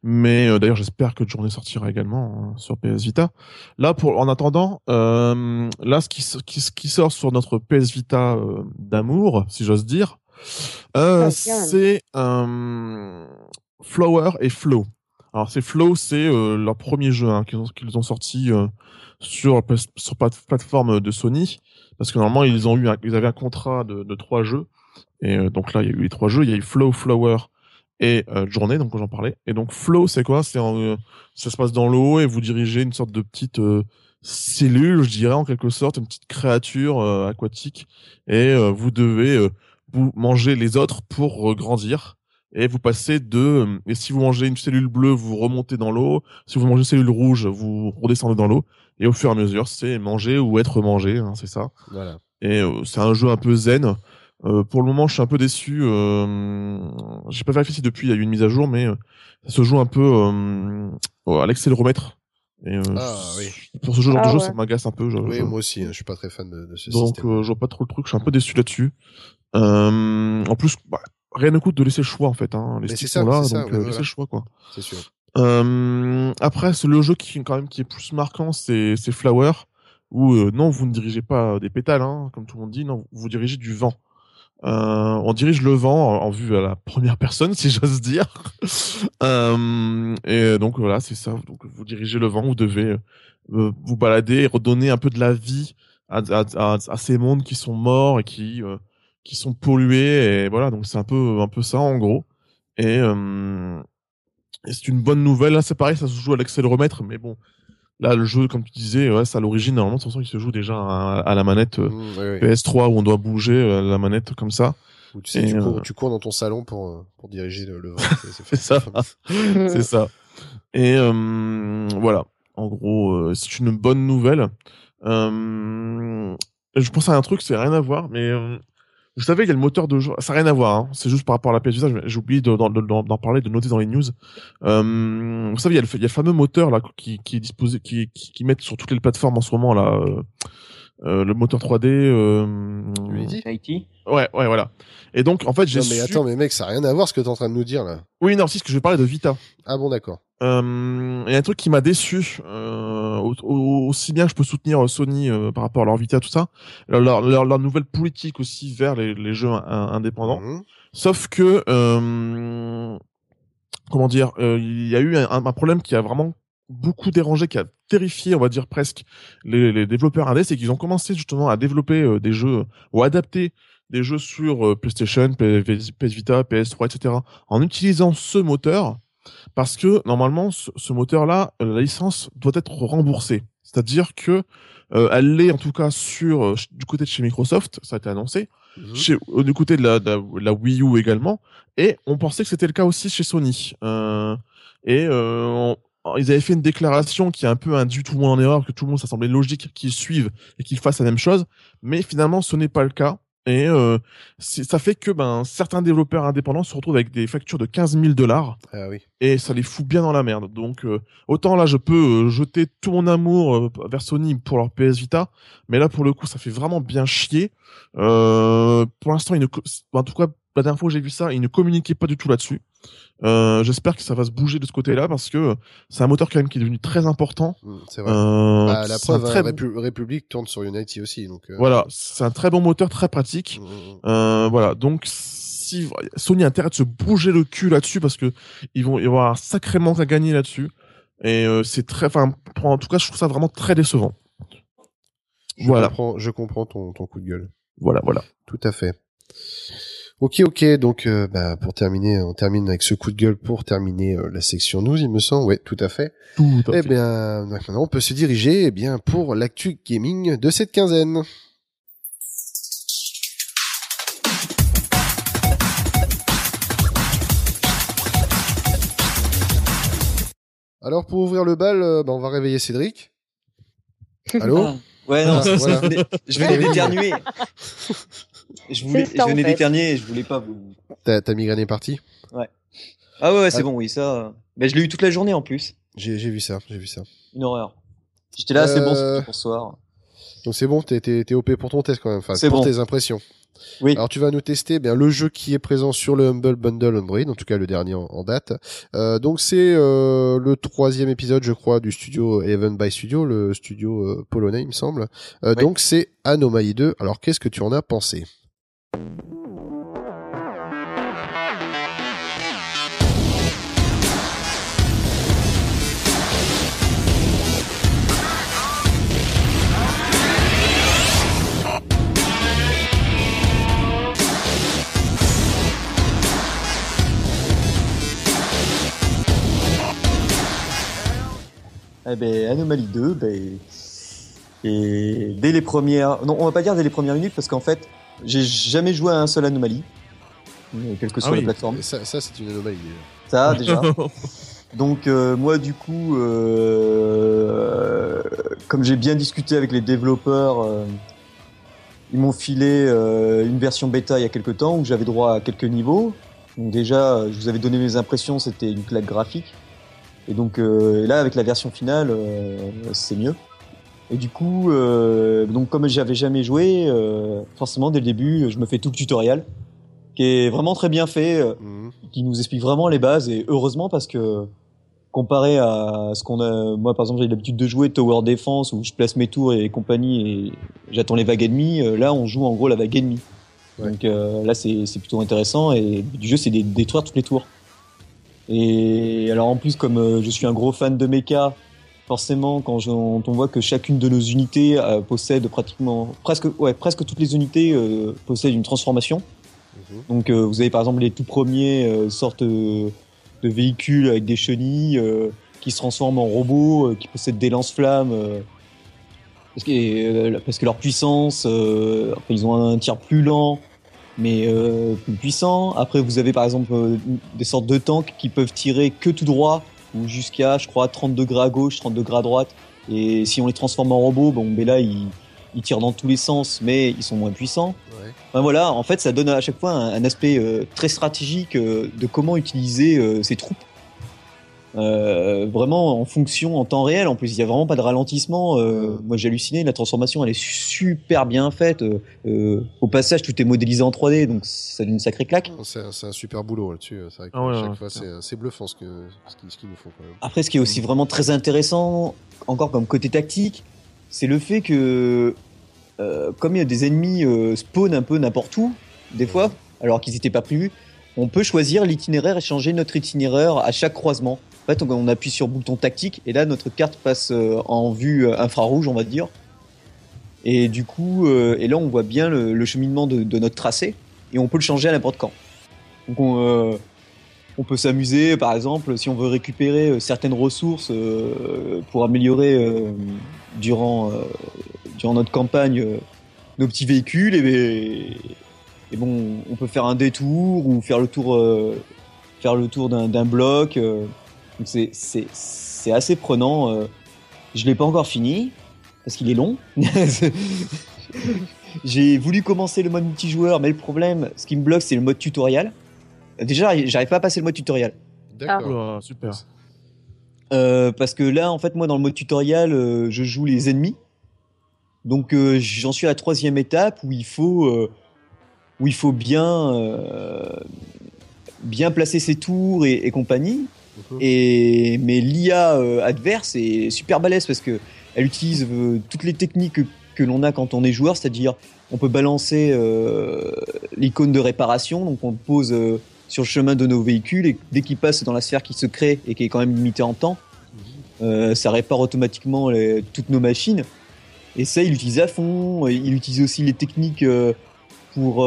mais euh, d'ailleurs j'espère que de journée sortira également euh, sur PS Vita. Là, pour en attendant, euh, là ce qui, qui, qui sort sur notre PS Vita d'amour, si j'ose dire, euh, Ah, c'est euh, Flower et Flow. Alors c'est Flow, c'est euh, leur premier jeu hein, qu'ils ont, qu'ils ont sorti euh, sur sur plate- plateforme de Sony, parce que normalement ils ont eu ils avaient un contrat de, de trois jeux, et euh, donc là il y a eu les trois jeux, il y a eu Flow, Flower et euh, Journée, donc j'en parlais. Et donc Flow, c'est quoi? C'est euh, ça se passe dans l'eau et vous dirigez une sorte de petite euh, cellule, je dirais en quelque sorte, une petite créature aquatique, et vous devez manger les autres pour grandir. Et vous passez de et si vous mangez une cellule bleue, vous remontez dans l'eau. Si vous mangez une cellule rouge, vous redescendez dans l'eau. Et au fur et à mesure, c'est manger ou être mangé, hein, c'est ça. Voilà. Et euh, c'est un jeu un peu zen. Euh, pour le moment, je suis un peu déçu. Euh, J'ai pas vérifié si depuis il y a eu une mise à jour, mais euh, ça se joue un peu euh, à l'accéléromètre. Et euh, Ah, oui. pour ce genre Ah, de jeu, ouais. ça m'agace un peu. Je, Oui, je- moi aussi, hein, je suis pas très fan de, de ce donc système. euh, je vois pas trop le truc. Je suis un peu déçu là-dessus. Euh, en plus, bah, rien ne coûte de laisser le choix en fait. Hein. Les sticks ça, sont là, ça, donc ouais, euh, voilà. laissez le choix quoi. C'est sûr. Euh, après, c'est le jeu qui quand même qui est plus marquant, c'est Flower, où euh, non, vous ne dirigez pas des pétales, hein, comme tout le monde dit, non, vous dirigez du vent. Euh, on dirige le vent en, en vue à la première personne, si j'ose dire. euh, et donc voilà, c'est ça. Donc vous dirigez le vent, vous devez euh, vous balader et redonner un peu de la vie à, à, à, à ces mondes qui sont morts et qui qui sont pollués. Et voilà, donc c'est un peu un peu ça en gros. Et euh, et c'est une bonne nouvelle. Là, c'est pareil, ça se joue à l'accéléromètre, mais bon, là, le jeu, comme tu disais, ouais, c'est à l'origine, normalement, de toute façon, il se joue déjà à, à la manette euh, Mmh, oui, oui. PS3 où on doit bouger euh, la manette comme ça. Ou tu sais, Et, tu, cours, tu cours dans ton salon pour, pour diriger le, le vent. C'est- C'est ça. C'est ça. Et voilà. En gros, c'est une bonne nouvelle. Je pense à un truc, c'est rien à voir, mais vous savez, il y a le moteur de jeu. Ça n'a rien à voir. Hein. C'est juste par rapport à la PS Vita. j'ai- oublié de- d'en parler, de noter dans les news. Euh, vous savez, il y, a le, fameux moteur là qui, qui est disposé, qui, qui, mettent sur toutes les plateformes en ce moment là. euh, euh, le moteur 3D. Euh, Unity Haïti. ouais, ouais, voilà. Et donc, en fait, j'ai Non, mais su- attends, mais mec, ça n'a rien à voir ce que t'es en train de nous dire là. Oui, non, si, ce que je vais parler de Vita. Ah bon, d'accord. Euh, Il y a un truc qui m'a déçu, euh, au- au- aussi bien que je peux soutenir euh, Sony euh, par rapport à leur Vita, tout ça, leur, leur, leur- leur nouvelle politique aussi vers les, les jeux in- indépendants. Mhm. Sauf que, euh, comment dire, euh, il y a eu un, un, problème qui a vraiment beaucoup dérangé, qui a terrifié, on va dire presque, les, les développeurs indés, c'est qu'ils ont commencé justement à développer euh, des jeux ou adapter des jeux sur euh, PlayStation, PS, Vita, PS3, etc. en utilisant ce moteur parce que normalement ce, ce moteur-là, la licence doit être remboursée. C'est-à-dire que euh, elle l'est en tout cas sur euh, du côté de chez Microsoft, ça a été annoncé, Mhm. chez, euh, du côté de la, de, Wii U également, et on pensait que c'était le cas aussi chez Sony. Euh, et euh, ils avaient fait une déclaration qui a un peu induit tout le monde en erreur, que tout le monde ça semblait logique qu'ils suivent et qu'ils fassent la même chose, mais finalement ce n'est pas le cas. Et euh, ça fait que ben certains développeurs indépendants se retrouvent avec des factures de 15 000 dollars Ah oui. et ça les fout bien dans la merde. Donc euh, autant là je peux euh, jeter tout mon amour euh, vers Sony pour leur PS Vita, mais là pour le coup ça fait vraiment bien chier. Euh, pour l'instant ils ne, en tout cas la dernière fois que j'ai vu ça ils ne communiquaient pas du tout là-dessus. Euh, J'espère que ça va se bouger de ce côté-là parce que c'est un moteur quand même qui est devenu très important. Mm, C'est vrai. Euh, Bah, la preuve, très Répu- République tourne sur Unity aussi, donc. euh, voilà, c'est un très bon moteur, très pratique. mm, mm. Euh, voilà, donc si Sony a intérêt de se bouger le cul là-dessus parce que ils vont y avoir un sacré manque à gagner là-dessus et euh, c'est très, enfin, en tout cas, je trouve ça vraiment très décevant. Je Voilà, comprends, je comprends ton, ton coup de gueule. voilà, voilà. Tout à fait. Ok, ok. Donc, euh, bah, pour terminer, on termine avec ce coup de gueule pour terminer euh, la section news, il me semble. Ouais, tout à fait. Tout à Eh fait. bien, maintenant, on peut se diriger, eh bien, pour l'actu gaming de cette quinzaine. Alors, pour ouvrir le bal, euh, bah, on va réveiller Cédric. Allô Ah. Ouais, non, Ah, je voilà. je venais d'éternuer. Je voulais, ça, je venais en fait. d'éternuer et je voulais pas vous. Ta, ta migraine est partie Ah ouais, ouais, c'est Ah. bon, oui, ça. Mais je l'ai eu toute la journée en plus. J'ai j'ai vu ça, j'ai vu ça. Une horreur. J'étais là, c'est bon, Euh, c'est pour ce soir. Donc c'est bon, t'es t'es- t'es OP pour ton test quand même, enfin C'est pour bon. tes impressions. Oui. Alors tu vas nous tester eh bien le jeu qui est présent sur le Humble Bundle Android, en tout cas le dernier en, en date. Euh, donc c'est euh, le troisième épisode, je crois, du studio Eleven by Studio, le studio euh, polonais, il me semble. Euh, Oui. Donc c'est Anomaly 2. Alors qu'est-ce que tu en as pensé? Eh ben, Anomaly 2, ben, et dès les premières, non, on va pas dire dès les premières minutes parce qu'en fait, j'ai jamais joué à un seul Anomaly, euh, quelle que Ah soit oui. la plateforme. Ça, ça c'est une anomalie. déjà. Ça, déjà. Donc euh, moi du coup, euh, comme j'ai bien discuté avec les développeurs, euh, ils m'ont filé une version bêta il y a quelques temps où j'avais droit à quelques niveaux. Donc déjà, je vous avais donné mes impressions, c'était une claque graphique. Et donc euh, là, avec la version finale, euh, c'est mieux. Et du coup, euh, donc comme j'avais jamais joué, euh, forcément dès le début, je me fais tout le tutoriel, qui est vraiment très bien fait. euh, Mhm. qui nous explique vraiment les bases et heureusement parce que comparé à ce qu'on a moi par exemple j'ai l'habitude de jouer Tower Defense où je place mes tours et compagnie et j'attends les vagues ennemies là on joue en gros la vague ennemie Ouais. donc euh, là c'est c'est plutôt intéressant et le but du jeu c'est de détruire tous les tours et alors en plus comme euh, je suis un gros fan de mecha forcément quand, je- on voit que chacune de nos unités euh, possède pratiquement presque ouais presque toutes les unités euh, possèdent une transformation Mhm. donc euh, vous avez par exemple les tout premiers sortes de véhicules avec des chenilles qui se transforment en robots, qui possèdent des lance-flammes. parce, que, parce que leur puissance, euh, enfin, ils ont un tir plus lent, mais euh, plus puissant. Après vous avez par exemple euh, des sortes de tanks qui peuvent tirer que tout droit, ou jusqu'à je crois 30 degrés à gauche, 30 degrés à droite. Et si on les transforme en robots, bon ben là ils, ils tirent dans tous les sens, mais ils sont moins puissants. Ouais. Enfin, voilà, en fait, ça donne à chaque fois un, un aspect euh, très stratégique euh, de comment utiliser euh, ses troupes. Euh, vraiment en fonction, en temps réel. En plus, il y a vraiment pas de ralentissement. Euh, Ouais. Moi, j'ai halluciné. La transformation, elle est super bien faite. Euh, au passage, tout est modélisé en 3D, donc ça donne une sacrée claque. C'est un, c'est un super boulot là-dessus. C'est vrai que Ah ouais, chaque ouais, fois c'est bluffant ce que ce qu'ils nous font quand même. Après, ce qui est aussi vraiment très intéressant, encore comme côté tactique, c'est le fait que, euh, comme il y a des ennemis euh, spawn un peu n'importe où, des fois, alors qu'ils n'étaient pas prévus, on peut choisir l'itinéraire et changer notre itinéraire à chaque croisement. Fait, on, appuie sur bouton tactique et là, notre carte passe euh, en vue euh, infrarouge, on va dire. Et du coup, euh, et là, on voit bien le, cheminement de, notre tracé et on peut le changer à n'importe quand. Donc, on, peut s'amuser, par exemple, si on veut récupérer certaines ressources pour améliorer durant, durant notre campagne nos petits véhicules, et, bon, on peut faire un détour ou faire le tour, faire le tour d'un bloc. Donc c'est c'est c'est assez prenant. euh. Je l'ai pas encore fini parce qu'il est long. J'ai voulu commencer le mode multijoueur, mais le problème, ce qui me bloque, c'est le mode tutoriel. Déjà, j'arrive pas à passer le mode tutoriel. D'accord. Oula, super. Euh, parce que là, en fait, moi, dans le mode tutoriel, euh, je joue les ennemis. Donc, euh, j'en suis à la troisième étape où il faut, euh, où il faut bien, euh, bien placer ses tours et, et compagnie. Mhm. Et mais l'IA euh, adverse est super balèze parce que elle utilise euh, toutes les techniques que, que l'on a quand on est joueur, c'est-à-dire on peut balancer euh, l'icône de réparation, donc on le pose sur le chemin de nos véhicules et dès qu'il passe dans la sphère qui se crée et qui est quand même limitée en temps, euh, ça répare automatiquement les- toutes nos machines. Et ça, il utilise à fond. Il utilise aussi les techniques pour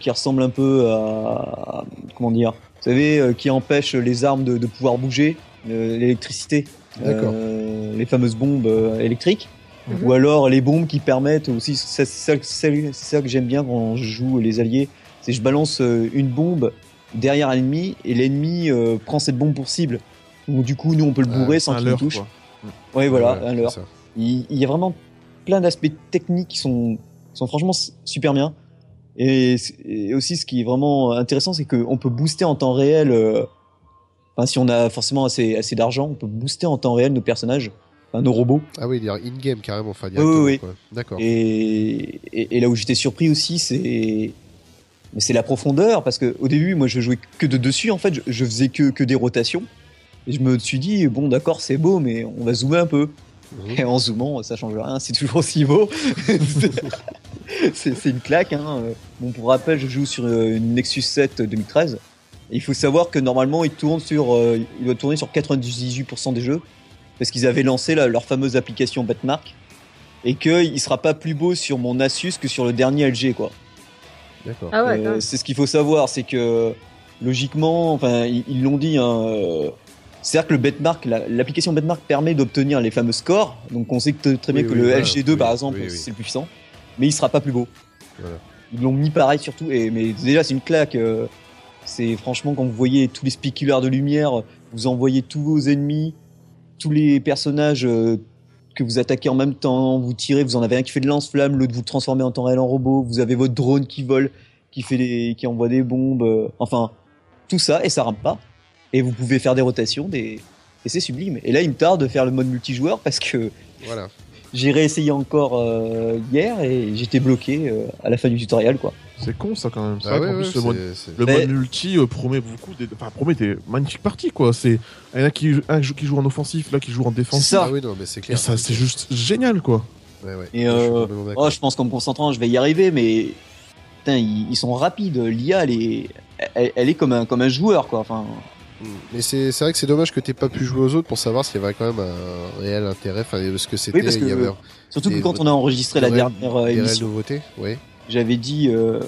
qui ressemblent un peu à comment dire. Vous savez, euh, qui empêchent les armes de, de pouvoir bouger, euh, l'électricité, D'accord. euh, les fameuses bombes euh, électriques, Mhm. ou alors les bombes qui permettent aussi. C'est ça, que j'aime bien quand je joue les alliés, c'est je balance euh, une bombe derrière l'ennemi et l'ennemi euh, prend cette bombe pour cible. Donc du coup, nous on peut le bourrer sans qu'il nous touche. quoi. Oui, voilà, Ouais, un leurre. Il, il y a vraiment plein d'aspects techniques qui sont, qui sont franchement super bien. Et, aussi, ce qui est vraiment intéressant, c'est qu'on peut booster en temps réel. euh, Enfin, si on a forcément assez, assez d'argent, on peut booster en temps réel nos personnages, enfin, nos robots. Ah oui, dire in-game carrément, enfin oui, directement. oui. quoi. D'accord. Et, et, et là où j'étais surpris aussi, c'est mais c'est la profondeur parce que au début, moi, je jouais que de dessus. En fait, je, je faisais que que des rotations. Et je me suis dit bon, d'accord, c'est beau, mais on va zoomer un peu. Mhm. Et en zoomant, ça change rien, c'est toujours aussi beau. c'est une claque. Hein. Bon, pour rappel, je joue sur euh, une Nexus 7 2013. Et il faut savoir que normalement, il tourne sur, euh, il doit tourner sur 98% des jeux parce qu'ils avaient lancé la- leur fameuse application Betmark et qu'il sera pas plus beau sur mon Asus que sur le dernier LG, quoi. D'accord. Ah ouais, Euh, c'est ce qu'il faut savoir, c'est que logiquement, enfin, ils l'ont dit. Hein, euh, c'est-à-dire que le Betmark, la- l'application Betmark permet d'obtenir les fameux scores. Donc on sait que très bien Oui, que oui, le voilà. LG2 Oui, par exemple, oui, oui. c'est le plus puissant, mais il sera pas plus beau. Voilà. Ils l'ont mis pareil surtout. Et mais déjà c'est une claque. euh, c'est franchement quand vous voyez tous les spéculaires de lumière, vous envoyez tous vos ennemis, tous les personnages euh, que vous attaquez en même temps, vous tirez, vous en avez un qui fait de lance-flamme, l'autre vous le transformez en temps réel en robot, vous avez votre drone qui vole, qui fait des, qui envoie des bombes, euh, enfin tout ça et ça rame pas. Et vous pouvez faire des rotations, des et c'est sublime. Et là il me tarde de faire le mode multijoueur parce que Voilà. J'ai réessayé encore euh, hier et j'étais bloqué euh, à la fin du tutoriel quoi. C'est con ça quand même. Ah qu'en ouais, plus, le mode, le multi euh, promet beaucoup. Des... Enfin, promet des magnifiques parties quoi. C'est il y en a qui, un qui joue en offensif, là qui joue en défensif. C'est ça. Ah oui, non, mais c'est Et clair. ça, c'est juste génial quoi. Ouais, ouais. Et Je euh. Oh, je pense qu'en me concentrant, je vais y arriver, mais putain, ils, ils sont rapides. L'IA, elle est, elle, elle est comme un, comme un joueur, quoi. Enfin. Mais c'est c'est vrai que c'est dommage que t'aies pas pu jouer aux autres pour savoir s'il y avait quand même un réel intérêt, enfin parce que c'était, y avait surtout que quand on a enregistré la dernière euh, émission, nouveautés. Oui. j'avais dit, euh,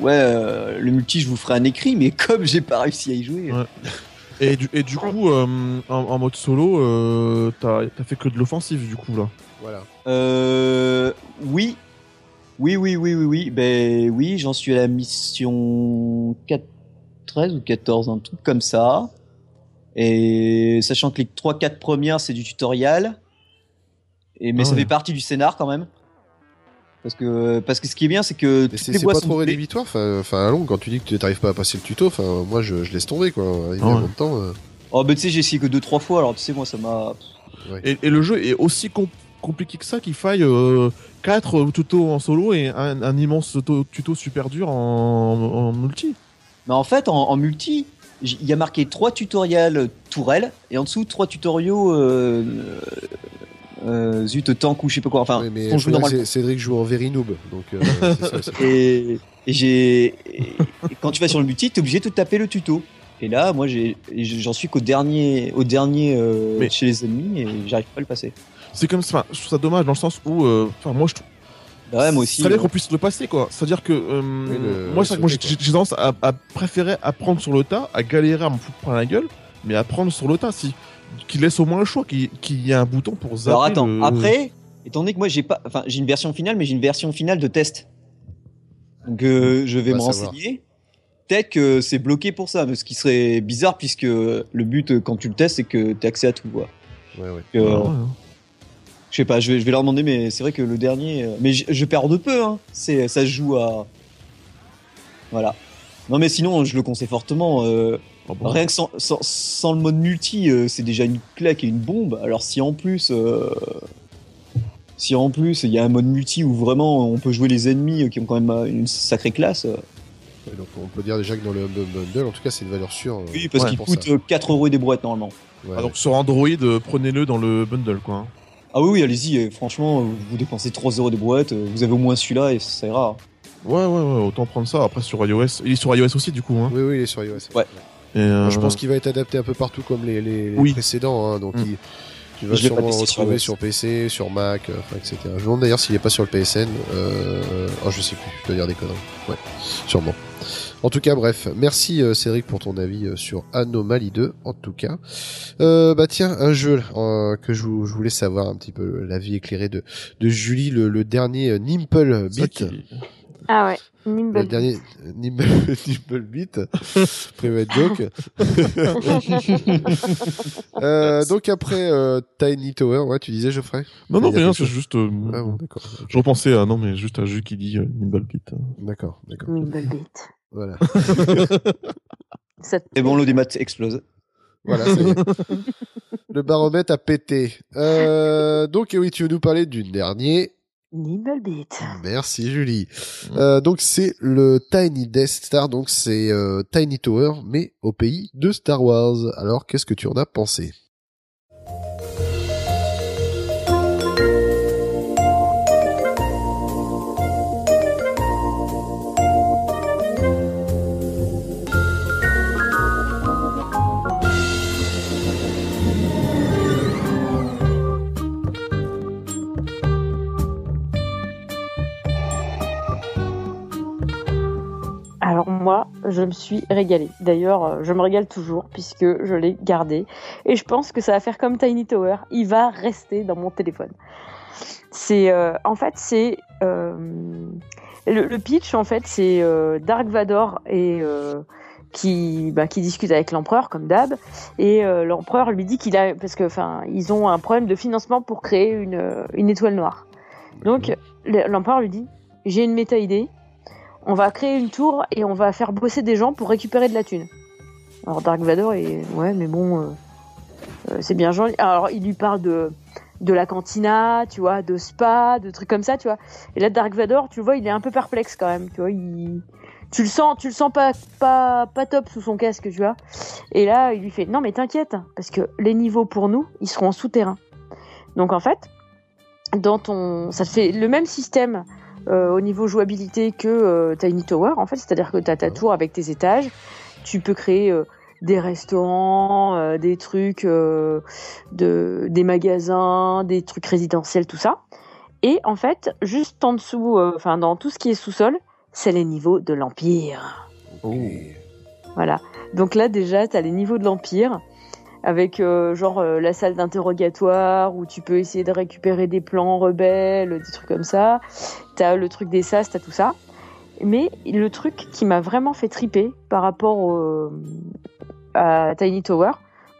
ouais, euh, le multi, je vous ferai un écrit, mais comme j'ai pas réussi à y jouer, Ouais. Et du, et du coup, euh, en, en mode solo, euh, t'as t'as fait que de l'offensive du coup là. Voilà. euh, oui, oui, oui, oui, oui, oui, ben oui, j'en suis à la mission 4, 13 ou 14, un truc comme ça. Et sachant que les 3-4 premières, c'est du tutoriel. Et, mais Ah ça ouais. fait partie du scénar quand même. Parce que, parce que ce qui est bien, c'est que c'est pas sont trop rédhibitoire. Enfin, à long, quand tu dis que tu t'arrives pas à passer le tuto, enfin, moi, je, je laisse tomber, quoi. Arrivé Ah ouais. en même temps. euh, Oh, bah tu sais, j'ai essayé que 2-3 fois, alors tu sais, moi, ça m'a. Et, et le jeu est aussi com- compliqué que ça qu'il faille 4 tutos en solo et un, un immense tuto, tuto super dur en, en multi. Mais en fait, en, en multi, il y a marqué 3 tutoriels tourelles et en dessous 3 tutoriaux euh, euh, zut, tank ou je sais pas quoi. Enfin, Oui, mais on joue normal. Cédric joue en very noob, donc euh, c'est ça aussi. Et, et j'ai. et quand tu vas sur le multi, t'es obligé de te taper le tuto. Et là, moi, j'ai, j'en suis qu'au dernier, au dernier euh, Mais- chez les ennemis et j'arrive pas à le passer. C'est comme ça. enfin, Je trouve ça dommage dans le sens où, euh, enfin, moi, je trouve. Bah ouais, moi aussi. Ça veut dire euh, qu'on puisse le passer, quoi. C'est-à-dire que euh, le- moi, c'est vrai que moi, j'ai tendance à, à préférer apprendre sur le tas, à galérer, à me foutre plein la gueule, mais apprendre sur le tas, si qu'il laisse au moins le choix, qu'il y ait un bouton pour zapper. Alors attends, le- après, étant donné que moi j'ai pas, enfin j'ai une version finale, mais j'ai une version finale de test. Donc euh, je vais me renseigner. Peut-être que c'est bloqué pour ça, mais ce qui serait bizarre puisque le but euh, quand tu le testes c'est que tu as accès à tout. Quoi. Ouais, ouais. Donc, Ah, euh, ouais, hein. Je sais pas, je vais, je vais leur demander, mais c'est vrai que le dernier, euh, mais je, je perds de peu. Hein. C'est, ça se joue à, voilà. Non mais sinon je le conseille fortement. euh, Ah bon? Rien que sans, sans, sans le mode multi, euh, c'est déjà une claque et une bombe. Alors si en plus, euh, si en plus il y a un mode multi où vraiment on peut jouer les ennemis euh, qui ont quand même une sacrée classe, euh, Ouais, donc on peut dire déjà que dans le Humble Bundle, en tout cas, c'est une valeur sûre. euh, oui parce Ouais, qu'il coûte ça. euh, 4 euros et des brouettes normalement. Ouais, Ah, donc sur Android, euh, prenez-le dans le bundle, quoi. hein. Ah oui, oui allez-y, euh, franchement, euh, vous dépensez 3 euros des brouettes, euh, vous avez au moins celui-là et ça ira. Ouais, ouais, ouais, autant prendre ça. Après, sur iOS. Il est sur iOS aussi, du coup. Hein. Oui, oui, il est sur iOS. Ouais. Et, euh, Moi, je pense qu'il va être adapté un peu partout comme les, les, les Oui. précédents. Hein, donc, Mm. il- tu vas sûrement le testé sur retrouver sur, PC, sur Mac, euh, enfin, etc. Je me demande d'ailleurs s'il est pas sur le PSN. Euh... Oh, je sais plus. Je dois dire des conneries. Ouais, sûrement. En tout cas, bref, merci euh, Cédric pour ton avis euh, sur Anomaly 2. En tout cas, euh, bah tiens, un jeu euh, que je, je voulais savoir un petit peu l'avis éclairé de, de Julie, le, le dernier euh, Nimple Beat. Ah ouais, Le Nimble. dernier euh, Nimble, Nimble Beat, private joke. Euh, donc après euh, Tiny Tower, ouais, tu disais Geoffrey? Non, non, rien, c'est juste. euh, Ah bon, d'accord. Je repensais à. Non, mais juste à Jus qui dit euh, Nimblebeat. D'accord, d'accord. Nimble Beat. Voilà. Et bon, l'audimat explose. voilà, ça y est. Le baromètre a pété. Euh, donc oui, tu veux nous parler du dernier. Nimble Beat. Merci Julie. Euh, donc c'est le Tiny Death Star, donc c'est euh, Tiny Tower, mais au pays de Star Wars. Alors qu'est-ce que tu en as pensé? Moi, je me suis régalée. D'ailleurs, euh, je me régale toujours puisque je l'ai gardé. Et je pense que ça va faire comme Tiny Tower. Il va rester dans mon téléphone. C'est, euh, en fait, c'est euh, le, pitch. En fait, c'est Dark Vador et qui, bah, qui discute avec l'empereur comme d'hab. Et l'empereur lui dit qu'il a, parce que, enfin, ils ont un problème de financement pour créer une, une étoile noire. Donc, le- l'empereur lui dit, j'ai une méta idée on va créer une tour et on va faire bosser des gens pour récupérer de la thune. Alors Dark Vador est ouais mais bon euh, euh, c'est bien gentil. Alors il lui parle de la cantina, tu vois, de spa, de trucs comme ça, tu vois. Et là Dark Vador, tu vois, il est un peu perplexe quand même, tu vois, tu le sens, tu le sens pas pas pas top sous son casque, tu vois. Et là, il lui fait "Non mais t'inquiète parce que les niveaux pour nous, ils seront en souterrain." Donc en fait, dans ton ça fait le même système euh, au niveau jouabilité que euh, Tiny Tower, en fait, c'est-à-dire que tu as ta tour avec tes étages, tu peux créer euh, des restaurants, euh, des trucs, de, des magasins, des trucs résidentiels, tout ça. Et en fait, juste en dessous, enfin dans tout ce qui est sous-sol, c'est les niveaux de l'Empire. Voilà. Donc là déjà, tu as les niveaux de l'Empire avec euh, genre euh, la salle d'interrogatoire où tu peux essayer de récupérer des plans rebelles, des trucs comme ça. T'as le truc des sas, t'as tout ça. Mais le truc qui m'a vraiment fait triper par rapport au- à Tiny Tower,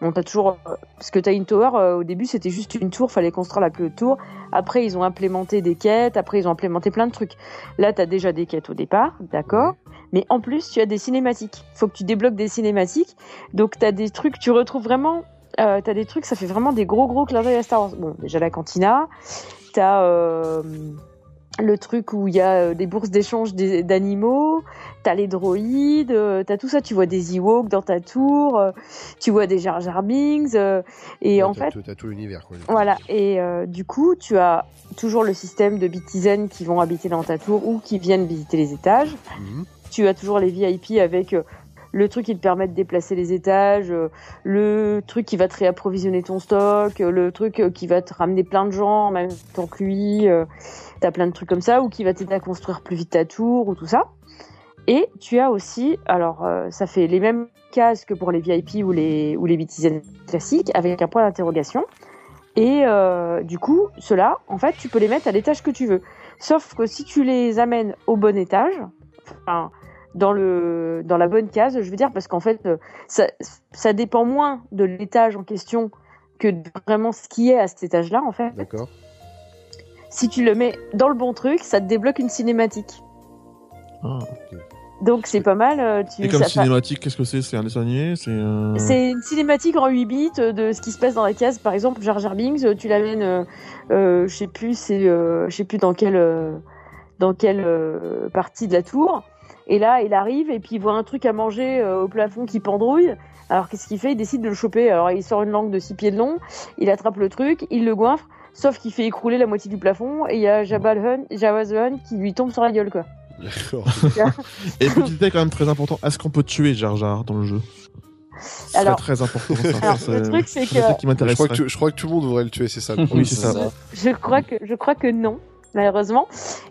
bon t'as toujours euh, parce que Tiny Tower euh, au début c'était juste une tour, fallait construire la plus haute tour. Après ils ont implémenté des quêtes, après ils ont implémenté plein de trucs. Là t'as déjà des quêtes au départ, d'accord. Mais en plus, tu as des cinématiques. Faut que tu débloques des cinématiques. Donc, tu as des trucs, tu retrouves vraiment. Euh, tu as des trucs, ça fait vraiment des gros, gros clins d'œil à Star Wars. Bon, déjà la cantina. Tu as. le truc où il y a euh, des bourses d'échange d'animaux, t'as les droïdes, euh, t'as tout ça, tu vois des Ewoks dans ta tour, euh, tu vois des Jar Jar Binks, euh, et Ouais, en t'as fait, T'as tout l'univers, quoi. voilà, et euh, du coup, tu as toujours le système de Bitizen qui vont habiter dans ta tour ou qui viennent visiter les étages. Mhm. Tu as toujours les VIP avec euh, le truc qui te permet de déplacer les étages, euh, le truc qui va te réapprovisionner ton stock, euh, le truc qui va te ramener plein de gens en même temps que lui. T'as plein de trucs comme ça, ou qui va t'aider à construire plus vite ta tour, ou tout ça. Et tu as aussi, alors ça fait les mêmes cases que pour les VIP ou les, ou les classiques, avec un point d'interrogation. Et du coup, ceux-là, en fait, tu peux les mettre à l'étage que tu veux. Sauf que si tu les amènes au bon étage, enfin, dans, le, dans la bonne case, je veux dire, parce qu'en fait, euh, ça, ça dépend moins de l'étage en question que de vraiment ce qui est à cet étage-là, en fait. D'accord. Si tu le mets dans le bon truc, ça te débloque une cinématique. Ah. Donc c'est pas mal. euh, Tu, Et comme ça- cinématique, qu'est-ce que c'est? C'est un dessin animé? C'est euh... C'est une cinématique en 8 bits de ce qui se passe dans la case. Par exemple, Jar Jar Binks, tu l'amènes, euh, euh, je sais plus, c'est, euh, je sais plus dans quelle, euh, dans quelle euh, partie de la tour. Et là, il arrive et puis il voit un truc à manger euh, au plafond qui pendrouille. Alors qu'est-ce qu'il fait? Il décide de le choper. Alors il sort une langue de 6 pieds de long, il attrape le truc, il le goinfre, sauf qu'il fait écrouler la moitié du plafond et il y a the Hutt qui lui tombe sur la gueule quoi. D'accord. Et petit détail quand même très important, est-ce qu'on peut tuer Jar Jar dans le jeu? Alors- très important. Ça. Alors, Ça, le truc, c'est que- je, crois que tu- je crois que tout le monde voudrait le tuer, c'est ça le. Oui, c'est ça. Je crois que, je crois que non, malheureusement.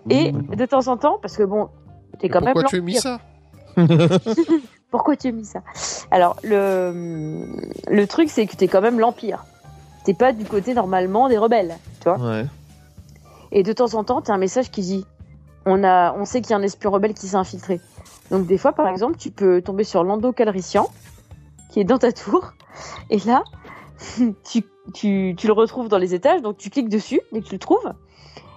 Et de temps en temps, parce que bon, t'es quand même. Pourquoi tu as mis ça? Pourquoi tu as mis ça? Alors, le, le truc, c'est que t'es quand même l'Empire. T'es pas du côté normalement des rebelles, tu vois? Ouais. Et de temps en temps, t'as un message qui dit on, a, on sait qu'il y a un espion rebelle qui s'est infiltré. Donc, des fois, par exemple, tu peux tomber sur Lando Calrissian, qui est dans ta tour. Et là, tu, tu, tu le retrouves dans les étages, donc tu cliques dessus dès que tu le trouves.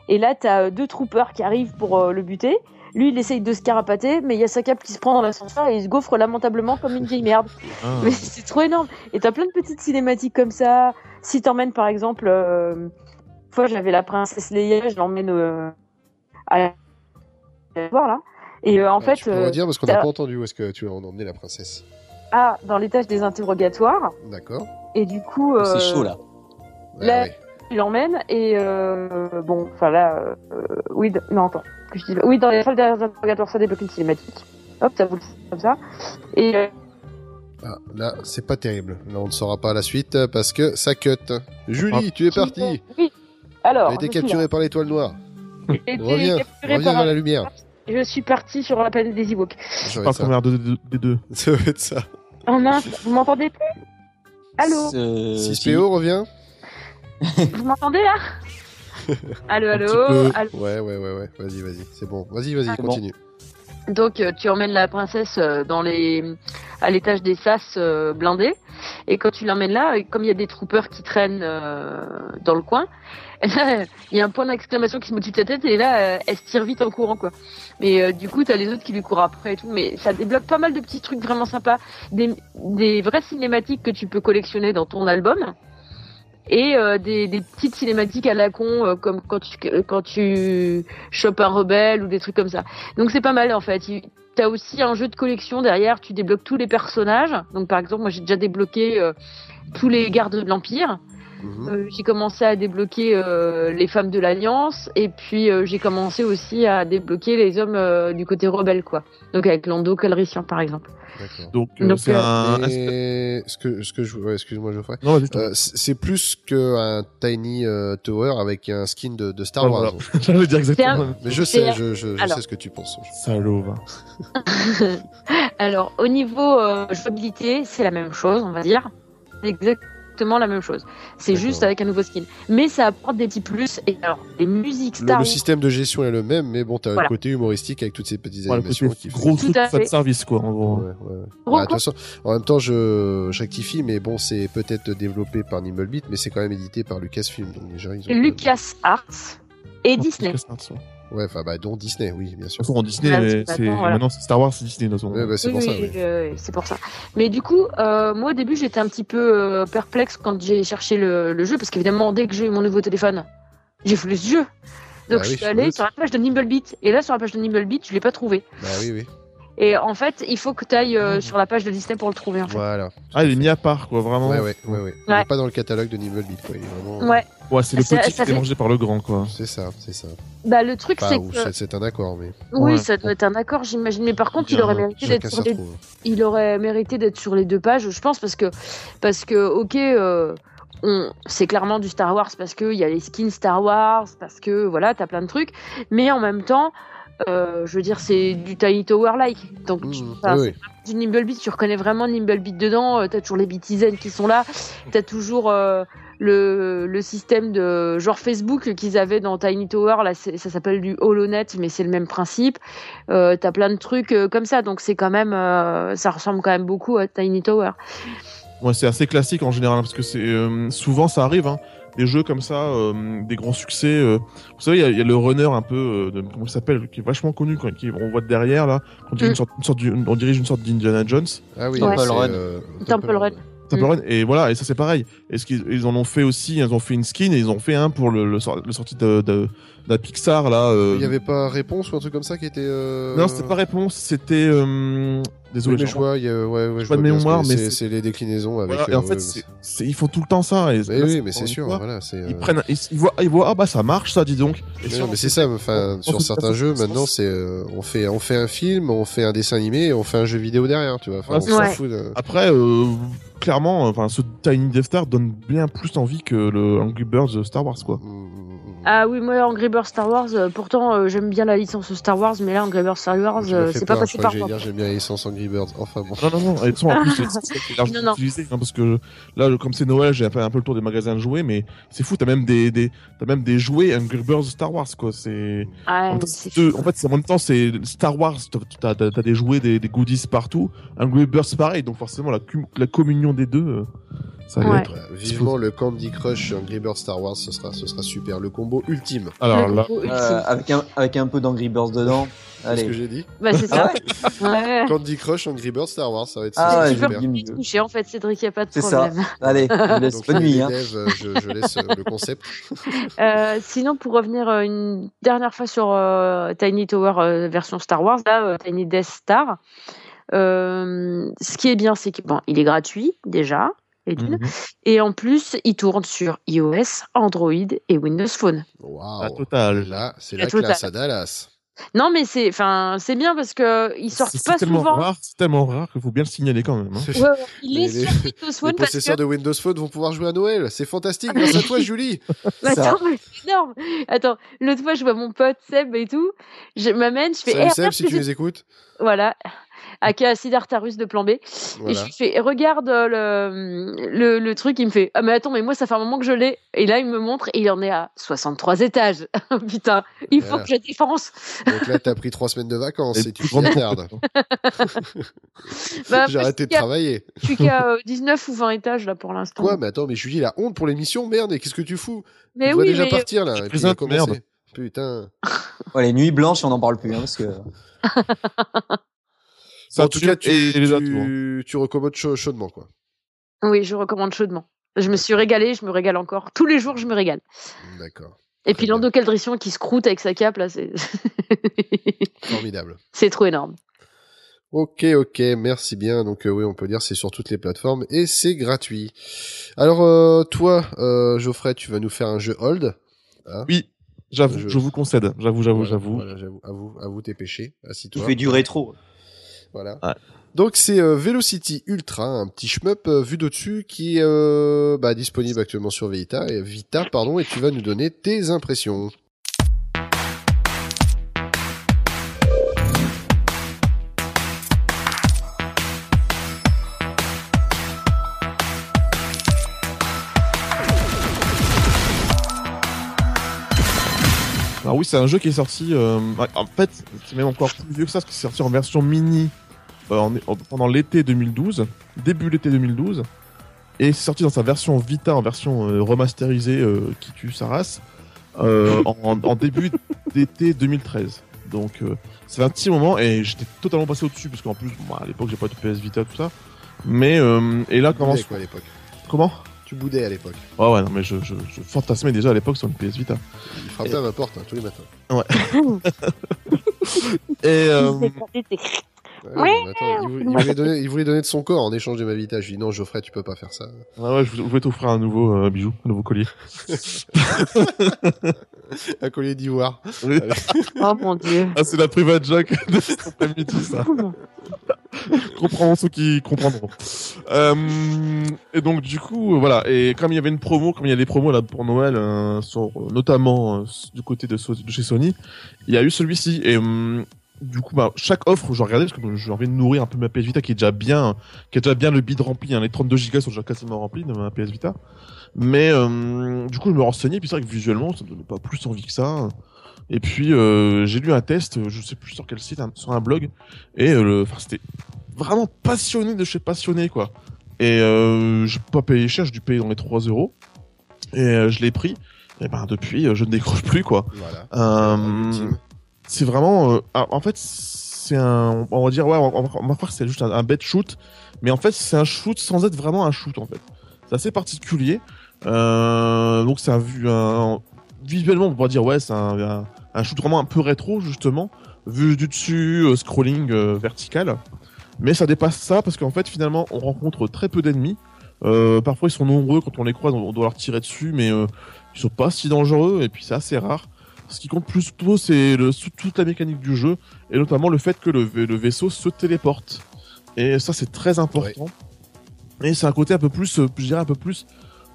Et là, t'as euh, deux troopers qui arrivent pour euh, le buter. Lui, il essaye de se carapater, mais il y a sa cape qui se prend dans l'ascenseur et il se gaufre lamentablement comme une vieille merde. Ah. Mais c'est trop énorme. Et t'as plein de petites cinématiques comme ça. Si t'emmènes par exemple, euh, une fois j'avais la princesse Leia, je l'emmène euh, à voir là. Et euh, en Ah, fait, Tu peux euh, redire parce qu'on n'a pas entendu où est-ce que tu as emmené la princesse. ah, dans l'étage des interrogatoires. D'accord. Et du coup, euh, C'est chaud là. Ah, Là- ouais. tu l'emmènes et euh, bon, enfin là, euh, oui, non attends, que je dis, oui, dans les salles interrogatoires, ça débloque une cinématique. Hop, ça vous le comme ça. Et euh, Ah, là, c'est pas terrible. Là, on ne saura pas la suite parce que ça cut. Julie, Ah. tu es partie. Oui. Alors, Tu as été je suis là. capturée par l'étoile noire. Reviens, reviens par vers la lumière. Je suis partie sur la planète des Ewoks. Va Pas première de- de- des deux. Ça va être ça. Oh mince, vous m'entendez plus Allô? Euh, si. 6PO revient Vous m'entendez là? Allô, allô. Ouais, ouais, ouais, ouais. Vas-y, vas-y. C'est bon. Vas-y, vas-y, Ah, bon. continue. Donc euh, tu emmènes la princesse euh, dans les à l'étage des sas euh, blindés et quand tu l'emmènes là, comme il y a des troopers qui traînent dans le coin, là, il y a un point d'exclamation qui se motive ta tête et là elle se tire vite en courant quoi. Mais du coup t'as les autres qui lui courent après et tout, mais ça débloque pas mal de petits trucs vraiment sympas, des, des vraies cinématiques que tu peux collectionner dans ton album et euh, des, des petites cinématiques à la con euh, comme quand tu quand tu chopes un rebelle ou des trucs comme ça. Donc c'est pas mal en fait. T'as aussi un jeu de collection derrière, tu débloques tous les personnages. Donc par exemple, moi j'ai déjà débloqué euh, tous les gardes de l'Empire. Mhm. Euh, j'ai commencé à débloquer euh, les femmes de l'Alliance et puis euh, j'ai commencé aussi à débloquer les hommes euh, du côté rebelle quoi. Donc avec Lando Calrissian par exemple. Donc, euh, Donc, c'est euh, un. Et ce que, ce que je, ouais, excuse-moi, Geoffrey. Non, je Euh, c'est plus qu'un tiny euh, tower avec un skin de, de Star Ah, Wars. voilà. J'allais dire exactement. Mais je sais, un- je, je, je Alors. sais ce que tu penses. Salaud. Alors au niveau euh, jouabilité, c'est la même chose, on va dire. C'est Exactement la même chose. C'est juste avec un nouveau skin. Mais ça apporte des petits plus. Et alors, les musiques Le, Star le système de gestion est le même, mais bon, t'as Voilà. un côté humoristique avec toutes ces petites le animations côté qui gros Tout truc de service, quoi, en gros. Ouais, ouais, ouais. Gros Bah, de toute façon, en même temps, je, je rectifie, mais bon, c'est peut-être développé par Nimblebit, mais c'est quand même édité par Lucasfilm. Donc déjà, ils ont. Lucas Arts et Disney. Ouais, enfin, bah, dont Disney, oui, bien sûr. en Disney, mais c'est- voilà. maintenant, Star Wars, c'est Disney, de toute façon. Ouais, bah, c'est Oui, pour oui, ça, oui. euh, c'est pour ça. Mais du coup, euh, moi au début, j'étais un petit peu euh, perplexe quand j'ai cherché le, le jeu, parce qu'évidemment, dès que j'ai eu mon nouveau téléphone, j'ai voulu ce jeu. Donc Bah je oui, suis allée sur la page de Nimblebeat. Et là, sur la page de Nimblebeat, je l'ai pas trouvé. Bah oui, oui. Et en fait, il faut que tu ailles Mmh. sur la page de Disney pour le trouver. En fait. Voilà. Ah, il est mis à part, quoi, vraiment. Ouais, ouais, ouais, ouais. Il est pas dans le catalogue de Nimblebeat, quoi. Il est vraiment. Ouais. Ouais, c'est le petit qui est mangé par le grand, quoi. C'est ça, c'est ça. Bah le truc, c'est que c'est- un accord, mais oui, Ouais. ça doit être un accord, j'imagine. Mais par contre, il aurait mérité d'être sur les retrouve. il aurait mérité d'être sur les deux pages, je pense, parce que, parce que ok, euh, on, c'est clairement du Star Wars parce qu'il y a les skins Star Wars, parce que voilà, t'as plein de trucs, mais en même temps, euh, je veux dire, c'est du Tiny Tower-like. Donc, tu- Mmh, enfin, oui, du Nimblebeat, tu reconnais vraiment Nimblebeat dedans, euh, t'as toujours les Bitizen qui sont là, t'as toujours euh, le, le système de genre Facebook qu'ils avaient dans Tiny Tower, là ça s'appelle du HoloNet, mais c'est le même principe. Euh, t'as plein de trucs euh, comme ça, donc c'est quand même, euh, ça ressemble quand même beaucoup à Tiny Tower. Ouais, c'est assez classique en général, parce que c'est euh, souvent ça arrive, hein, des jeux comme ça, euh, des grands succès. euh, vous savez, il y a- il y, a le runner un peu, euh, de, comment il s'appelle, qui est vachement connu, quand, qui on voit de derrière là, on dirait Mm. une sorte, une sorte du- on dirige une sorte d'Indiana Jones. Ah oui, Ouais. c'est, Temple Run. euh, Temple Run. Temple Mm. Run, Et voilà, et ça c'est pareil. Est-ce qu'ils ils en ont fait aussi Ils ont fait une skin et ils ont fait un pour le, le, le sorti de, de, de Pixar là. euh, Il y avait pas réponse ou un truc comme ça qui était. Euh... Non, c'était pas réponse, c'était. Euh... Désolé, mais je vois, il y a, ouais, ouais, je pas de vois ce mémoire, mais c'est, les déclinaisons avec. Voilà, et euh, en fait, c'est- c'est- ils font tout le temps ça. Et mais, là, oui, mais c'est sûr, voilà, c'est. Ils euh, prennent, ils, ils voient, ils voient, ah bah ça marche ça, dis donc. Et Mais non, c'est fait- ça. Enfin, sur fait certains jeux, maintenant, c'est euh, on fait on fait un film, on fait un dessin animé, et on fait un jeu vidéo derrière, tu vois. Enfin, on s'en fout. de- Après, euh, clairement, enfin, ce Tiny Death Star donne bien plus envie que le Angry Birds de Star Wars, quoi. Ah oui, moi Angry Birds Star Wars, euh, pourtant euh, j'aime bien la licence Star Wars, mais là Angry Birds Star Wars, euh, c'est pas passé par moi. j'aime bien les licences Angry Birds. Enfin bon. Non, non, non. Toute façon, en plus, c'est largement utilisé, hein, parce que là, comme c'est Noël, j'ai fait un peu le tour des magasins de jouets, mais c'est fou, t'as même des, des, t'as même des jouets Angry Birds Star Wars, quoi. C'est, en Ah, deux- en fait, c'est en même temps, c'est Star Wars, t'as, t'as, t'as des jouets, des, des goodies partout. Angry Birds, pareil, donc forcément, la, cum- la communion des deux, euh, ça va Ouais. être. Vivement le Candy Crush Angry Birds Star Wars, ce sera ce sera super, le combo ultime. Alors là. Euh, avec un avec un peu d'Angry Birds dedans. C'est ce que j'ai dit. Bah c'est ça. Ah ouais. Candy Crush Angry Birds Star Wars, ça va être Ah, ça, ouais, tu super. peux mieux. toucher en fait, Cédric, y a pas de C'est ça. problème. Allez, je laisse Donc, bonne nuit. Hein. euh, je, je laisse euh, le concept. Euh, sinon, pour revenir une dernière fois sur euh, Tiny Tower euh, version Star Wars, là, euh, Tiny Death Star, euh, ce qui est bien, c'est qu'il bon, il est gratuit déjà, Mhm. et en plus, il tourne sur iOS, Android et Windows Phone. Waouh. la totale. Là, c'est La la classe à Dallas. Non, mais c'est, enfin, c'est bien parce que ils sortent pas tellement souvent. rare, c'est tellement rare qu'il faut bien le signaler quand même. hein. Ouais, ouais, il est Les- sur Windows Les Phone parce que. possesseurs de Windows Phone vont pouvoir jouer à Noël. C'est fantastique grâce à toi, Julie. Mais Ça. Attends, mais c'est énorme. Attends, l'autre fois, je vois mon pote Seb et tout. Je m'amène, je fais. Salut Eh, Seb, si tu nous écoutes. j'ai- Voilà. Aka Siddhartha de plan B. Et je lui fais, regarde euh, le, le, le truc, il me fait, ah mais attends, mais moi ça fait un moment que je l'ai. Et là il me montre et il en est à 63 étages. Putain, il faut que je défense. Donc là, t'as pris trois semaines de vacances Et et tu grande attardes. Bah, J'ai arrêté de je travailler. Je suis qu'à euh, 19 ou 20 étages là pour l'instant. Quoi Mais attends, mais Julie, la honte pour l'émission, merde. Et qu'est-ce que tu fous? Mais Tu dois oui, déjà mais partir là. Tu Et puis merde. Putain. Ouais, les nuits blanches, on n'en parle plus. Hein, parce que... en tout cas, tu, et les tu, tu recommandes chaud- chaudement, quoi. oui, je recommande chaudement. Je me suis régalée, je me régale encore. Tous les jours, je me régale. D'accord. Et puis Calrissian qui se croûte avec sa cape là, c'est Formidable. c'est trop énorme. Ok, ok, merci bien. Donc euh, oui, on peut dire c'est sur toutes les plateformes et c'est gratuit. Alors euh, toi, euh, Geoffrey, tu vas nous faire un jeu hold. Oui, j'avoue, Je- je vous concède. J'avoue, j'avoue, j'avoue. Voilà, j'avoue. À vous, à vous tes péchés. Assis-toi. fait du rétro. Voilà. Ouais. Donc c'est euh, Velocity Ultra, un petit shmup euh, vu d'au-dessus qui est euh, bah, disponible actuellement sur Vita et Vita pardon et tu vas nous donner tes impressions. Oui, c'est un jeu qui est sorti. euh, en fait, c'est même encore plus vieux que ça, parce que c'est sorti en version mini euh, en- en- pendant l'été 2012, début l'été 2012, et c'est sorti dans sa version Vita, en version euh, remasterisée qui tue sa race, en, en début d'été 2013. Donc euh, c'est un petit moment et j'étais totalement passé au-dessus parce qu'en plus, bon, à l'époque j'ai pas de PS Vita tout ça. Mais euh, et là comment quoi à l'époque? Comment? Tu boudais à l'époque. Ouais, ouais, non, mais je, je, je fantasmais déjà à l'époque sur une PS Vita. Il frappait à ma porte hein, tous les matins. Et, euh, Ouais, attends, il, vou- il voulait donner, il voulait donner de son corps en échange de ma Vita. Je lui dis non, Geoffrey, tu peux pas faire ça. ouais, ouais, je voulais t'offrir un nouveau euh, bijou, un nouveau collier. Un collier d'ivoire. Oui. Oh mon dieu. Ah, c'est la private joke de cet après-midi, ça. comprendront ceux qui comprendront. Euh, et donc du coup, euh, voilà. Et comme il y avait une promo, comme il y a des promos là pour Noël, euh, sur, euh, euh, du côté de, So- de chez Sony, il y a eu celui-ci. Et hum, du coup, bah, chaque offre, je regardais parce que j'ai envie de nourrir un peu ma PS Vita qui est déjà bien, qui est déjà bien le bid rempli. Hein, les 32 Go sont déjà quasiment remplis de ma PS Vita. Mais euh, du coup, je me renseignais, puis c'est vrai que visuellement, ça me donnait pas plus envie que ça. Et puis euh, j'ai lu un test, euh, je sais plus sur quel site, sur un blog, et euh, enfin c'était vraiment passionné de chez passionné quoi. Et euh, j'ai pas payé cher, j'ai dû payer dans les 3 euros. Et euh, je l'ai pris. Et ben depuis, euh, je ne décroche plus quoi. Voilà. C'est vraiment, euh, ah, en fait, c'est un, on va dire ouais, on va, croire que c'est juste un, bête shoot, mais en fait c'est un shoot sans être vraiment un shoot en fait. C'est assez particulier. Euh, donc c'est un vu, un, visuellement on pourrait dire ouais c'est un shoot vraiment un peu rétro justement, vu du dessus, euh, scrolling euh, vertical. Mais ça dépasse ça parce qu'en fait finalement on rencontre très peu d'ennemis. Euh, parfois ils sont nombreux quand on les croise, on doit leur tirer dessus, mais euh, ils sont pas si dangereux et puis c'est assez rare. Ce qui compte plus plutôt c'est toute la mécanique du jeu et notamment le fait que le, vaisseau se téléporte. Et ça c'est très important. Et c'est un côté un peu plus, euh, je dirais un peu plus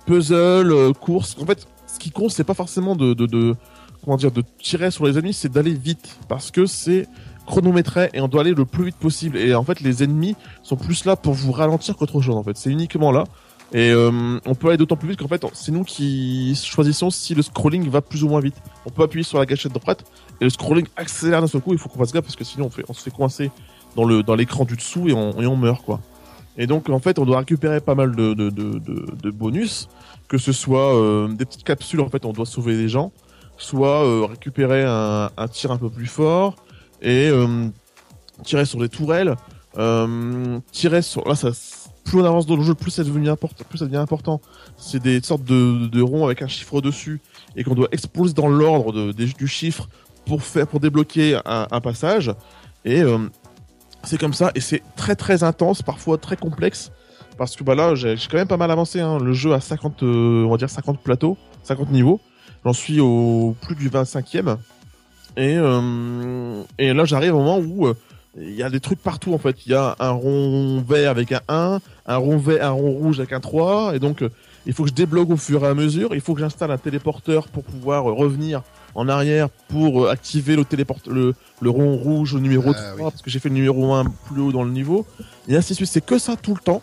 puzzle, euh, course. En fait, ce qui compte c'est pas forcément de, de, de comment dire de tirer sur les ennemis, c'est d'aller vite parce que c'est chronométré et on doit aller le plus vite possible. Et en fait, les ennemis sont plus là pour vous ralentir qu'autre chose. En fait, c'est uniquement là. Et euh, on peut aller d'autant plus vite qu'en fait, c'est nous qui choisissons si le scrolling va plus ou moins vite. On peut appuyer sur la gâchette droite et le scrolling accélère d'un seul coup. Il faut qu'on fasse gaffe parce que sinon on, fait, on se fait coincer dans dans l'écran du dessous et on, et on meurt quoi. Et donc en fait, on doit récupérer pas mal de de, de, de, de bonus, que ce soit euh, des petites capsules. En fait, on doit sauver des gens, soit euh, récupérer un, tir un peu plus fort et euh, tirer sur des tourelles, tirer sur là ça plus on avance dans le jeu, plus ça devient important, plus ça devient important. C'est des sortes de, ronds avec un chiffre dessus et qu'on doit exploser dans l'ordre du chiffre pour faire pour débloquer un, passage. Et euh, c'est comme ça et c'est très très intense, parfois très complexe parce que bah là j'ai quand même pas mal avancé. Hein. Le jeu a 50, euh, on va dire 50 plateaux, 50 niveaux. J'en suis au plus du 25e. Et, euh, et là, j'arrive au moment où il y a des trucs partout en fait. Il y a un rond vert avec un 1, un rond vert, un rond rouge avec un 3. Et donc, euh, il faut que je débloque au fur et à mesure. Il faut que j'installe un téléporteur pour pouvoir euh, revenir en arrière pour euh, activer le téléport le, le rond rouge au numéro Ah, 3 oui. parce que j'ai fait le numéro 1 plus haut dans le niveau. Et ainsi de suite. C'est que ça tout le temps.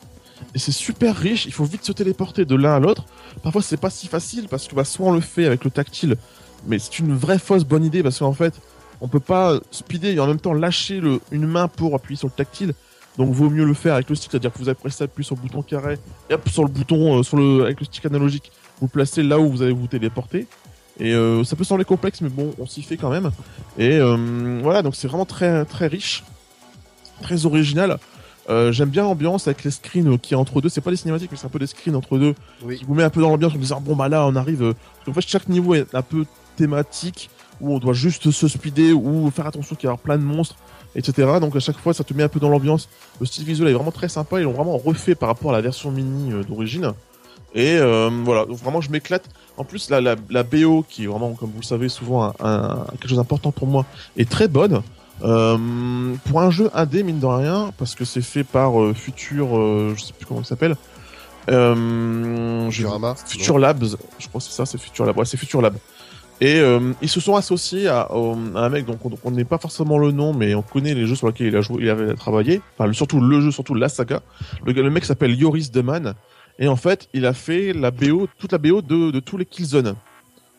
Et c'est super riche. Il faut vite se téléporter de l'un à l'autre. Parfois, c'est pas si facile parce que bah, soit on le fait avec le tactile mais c'est une vraie fausse bonne idée parce qu'en fait, on peut pas speeder et en même temps lâcher le, une main pour appuyer sur le tactile. Donc vaut mieux le faire avec le stick, c'est-à-dire que vous appuyez sur le bouton carré et hop sur le bouton euh, sur le avec le stick analogique, vous placez là où vous allez vous téléporter. Et euh, ça peut sembler complexe, mais bon, on s'y fait quand même. Et euh, voilà, donc c'est vraiment très très riche, très original. Euh, J'aime bien l'ambiance avec les screens qui est entre deux. C'est pas des cinématiques, mais c'est un peu des screens entre deux Oui. qui vous met un peu dans l'ambiance en disant bon bah là on arrive. En fait, chaque niveau est un peu thématique où on doit juste se speeder ou faire attention qu'il y a plein de monstres, etc. Donc à chaque fois, ça te met un peu dans l'ambiance. Le style visuel est vraiment très sympa. Ils l'ont vraiment refait par rapport à la version mini euh, d'origine. Et euh, voilà, donc vraiment je m'éclate. En plus, la, la, la BO, qui est vraiment, comme vous le savez, souvent un, un- quelque chose d'important pour moi, est très bonne. Euh, pour un jeu indé, mine de rien, parce que c'est fait par Future, je sais plus comment il s'appelle. Euh, Futurama, Future Labs, je crois que c'est ça, c'est Future Lab. Ouais, c'est Future Lab. Et euh, ils se sont associés à, à un mec donc on n'est pas forcément le nom, mais on connaît les jeux sur lesquels il a joué, il avait travaillé. Enfin, surtout le jeu, surtout la saga. Le, mec s'appelle Yoris Deman. Et en fait, il a fait la BO, toute la BO de, de tous les Killzone.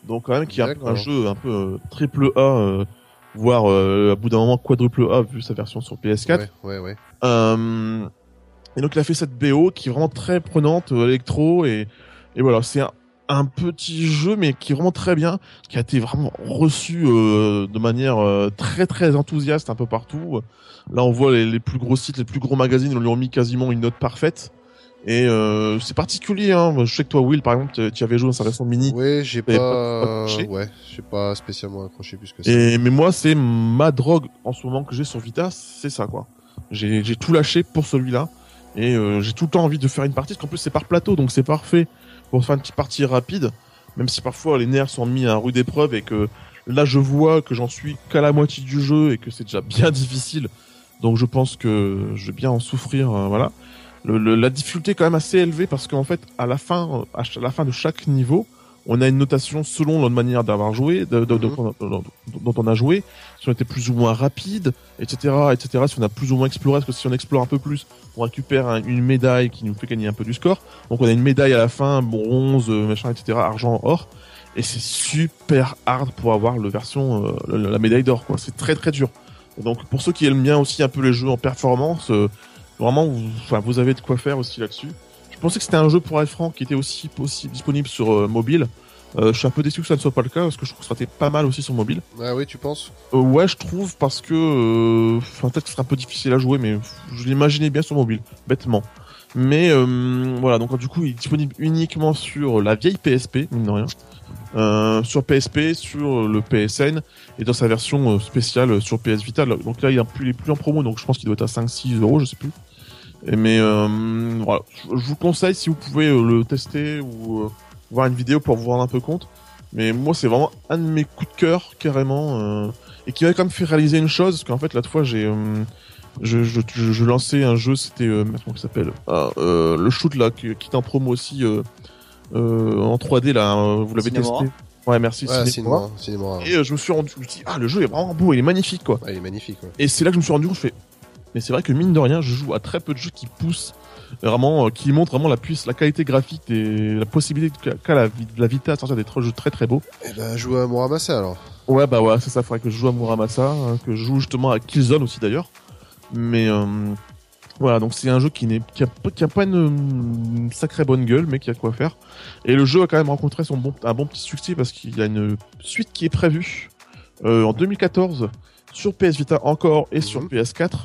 Donc quand même, qui est un, jeu un peu euh, triple A, euh, voire euh, à bout d'un moment quadruple A vu sa version sur PS4. Ouais, ouais, ouais. Euh, et donc il a fait cette BO qui est vraiment très prenante, euh, électro et, et voilà, c'est un, un petit jeu mais qui est vraiment très bien, qui a été vraiment reçu euh, de manière euh, très très enthousiaste un peu partout. Là on voit les, les plus gros sites, les plus gros magazines, ils lui ont mis quasiment une note parfaite. Et euh, c'est particulier, hein. Je sais que toi, Will, par exemple, tu avais joué dans sa version mini. Oui, j'ai pas, pas ouais, j'ai pas spécialement accroché plus que ça. Et mais moi, c'est ma drogue en ce moment que j'ai sur Vita, c'est ça, quoi. J'ai j'ai tout lâché pour celui-là, et euh, j'ai tout le temps envie de faire une partie, parce qu'en plus c'est par plateau, donc c'est parfait pour faire une petite partie rapide, même si parfois les nerfs sont mis à rude épreuve et que là je vois que j'en suis qu'à la moitié du jeu et que c'est déjà bien difficile. Donc je pense que je vais bien en souffrir, euh, voilà le, la difficulté est quand même assez élevée parce qu'en fait, à la fin, à la fin de chaque niveau, on a une notation selon notre manière d'avoir joué, de, de, mhm. dont on a joué, si on était plus ou moins rapide, etc., etc., si on a plus ou moins exploré, parce que si on explore un peu plus, on récupère une médaille qui nous fait gagner un peu du score. Donc on a une médaille à la fin, bronze, machin, etc., argent, or, et c'est super hard pour avoir le version, euh, la, médaille d'or, quoi. C'est très très dur. donc pour ceux qui aiment bien aussi un peu les jeux en performance, euh, Vraiment, vous, enfin, vous avez de quoi faire aussi là-dessus. Je pensais que c'était un jeu pour être franc qui était aussi, disponible sur euh, mobile. Euh, je suis un peu déçu que ça ne soit pas le cas parce que je trouve que ça serait pas mal aussi sur mobile. Ah oui, tu penses? Euh, Ouais, je trouve parce que, enfin peut-être que ce serait un peu difficile à jouer, mais je l'imaginais bien sur mobile, bêtement. Mais voilà, donc du coup, il est disponible uniquement sur la vieille PSP, mine de rien. Sur PSP, sur le PSN et dans sa version spéciale sur PS Vita. Donc là, il, est plus, il est plus en promo, donc je pense qu'il doit être à 5-6 euros, je sais plus. Mais euh, voilà, je vous conseille si vous pouvez euh, le tester ou euh, voir une vidéo pour vous rendre un peu compte. Mais moi, c'est vraiment un de mes coups de cœur carrément et qui m'a quand même fait réaliser une chose, parce qu'en fait, l'autre fois, j'ai je, je, je, lançais un jeu, c'était comment s'appelle ah, le shoot là qui, qui est en promo aussi en 3D là. Vous l'avez testé Ouais, merci. Ouais, cinéma, Et je me suis rendu, je me suis dit, ah, le jeu est vraiment beau, il est magnifique, quoi. Ouais, il est magnifique, ouais. Et c'est là que je me suis rendu compte, je fais, mais c'est vrai que mine de rien, je joue à très peu de jeux qui poussent vraiment, euh, qui montrent vraiment la puissance, la qualité graphique et la possibilité qu'a la, la Vita à sortir des jeux très très beaux. Et eh ben, joue à Muramasa alors. Ouais, bah ouais, c'est ça, faudrait que je joue à Muramasa, hein, que je joue justement à Killzone aussi d'ailleurs. Mais euh, voilà, donc c'est un jeu qui n'est qui a, qui a pas une, sacrée bonne gueule, mais qui a quoi faire. Et le jeu a quand même rencontré son bon, un bon petit succès parce qu'il y a une suite qui est prévue euh, en 2014 sur PS Vita encore et sur mhm. PS4 euh,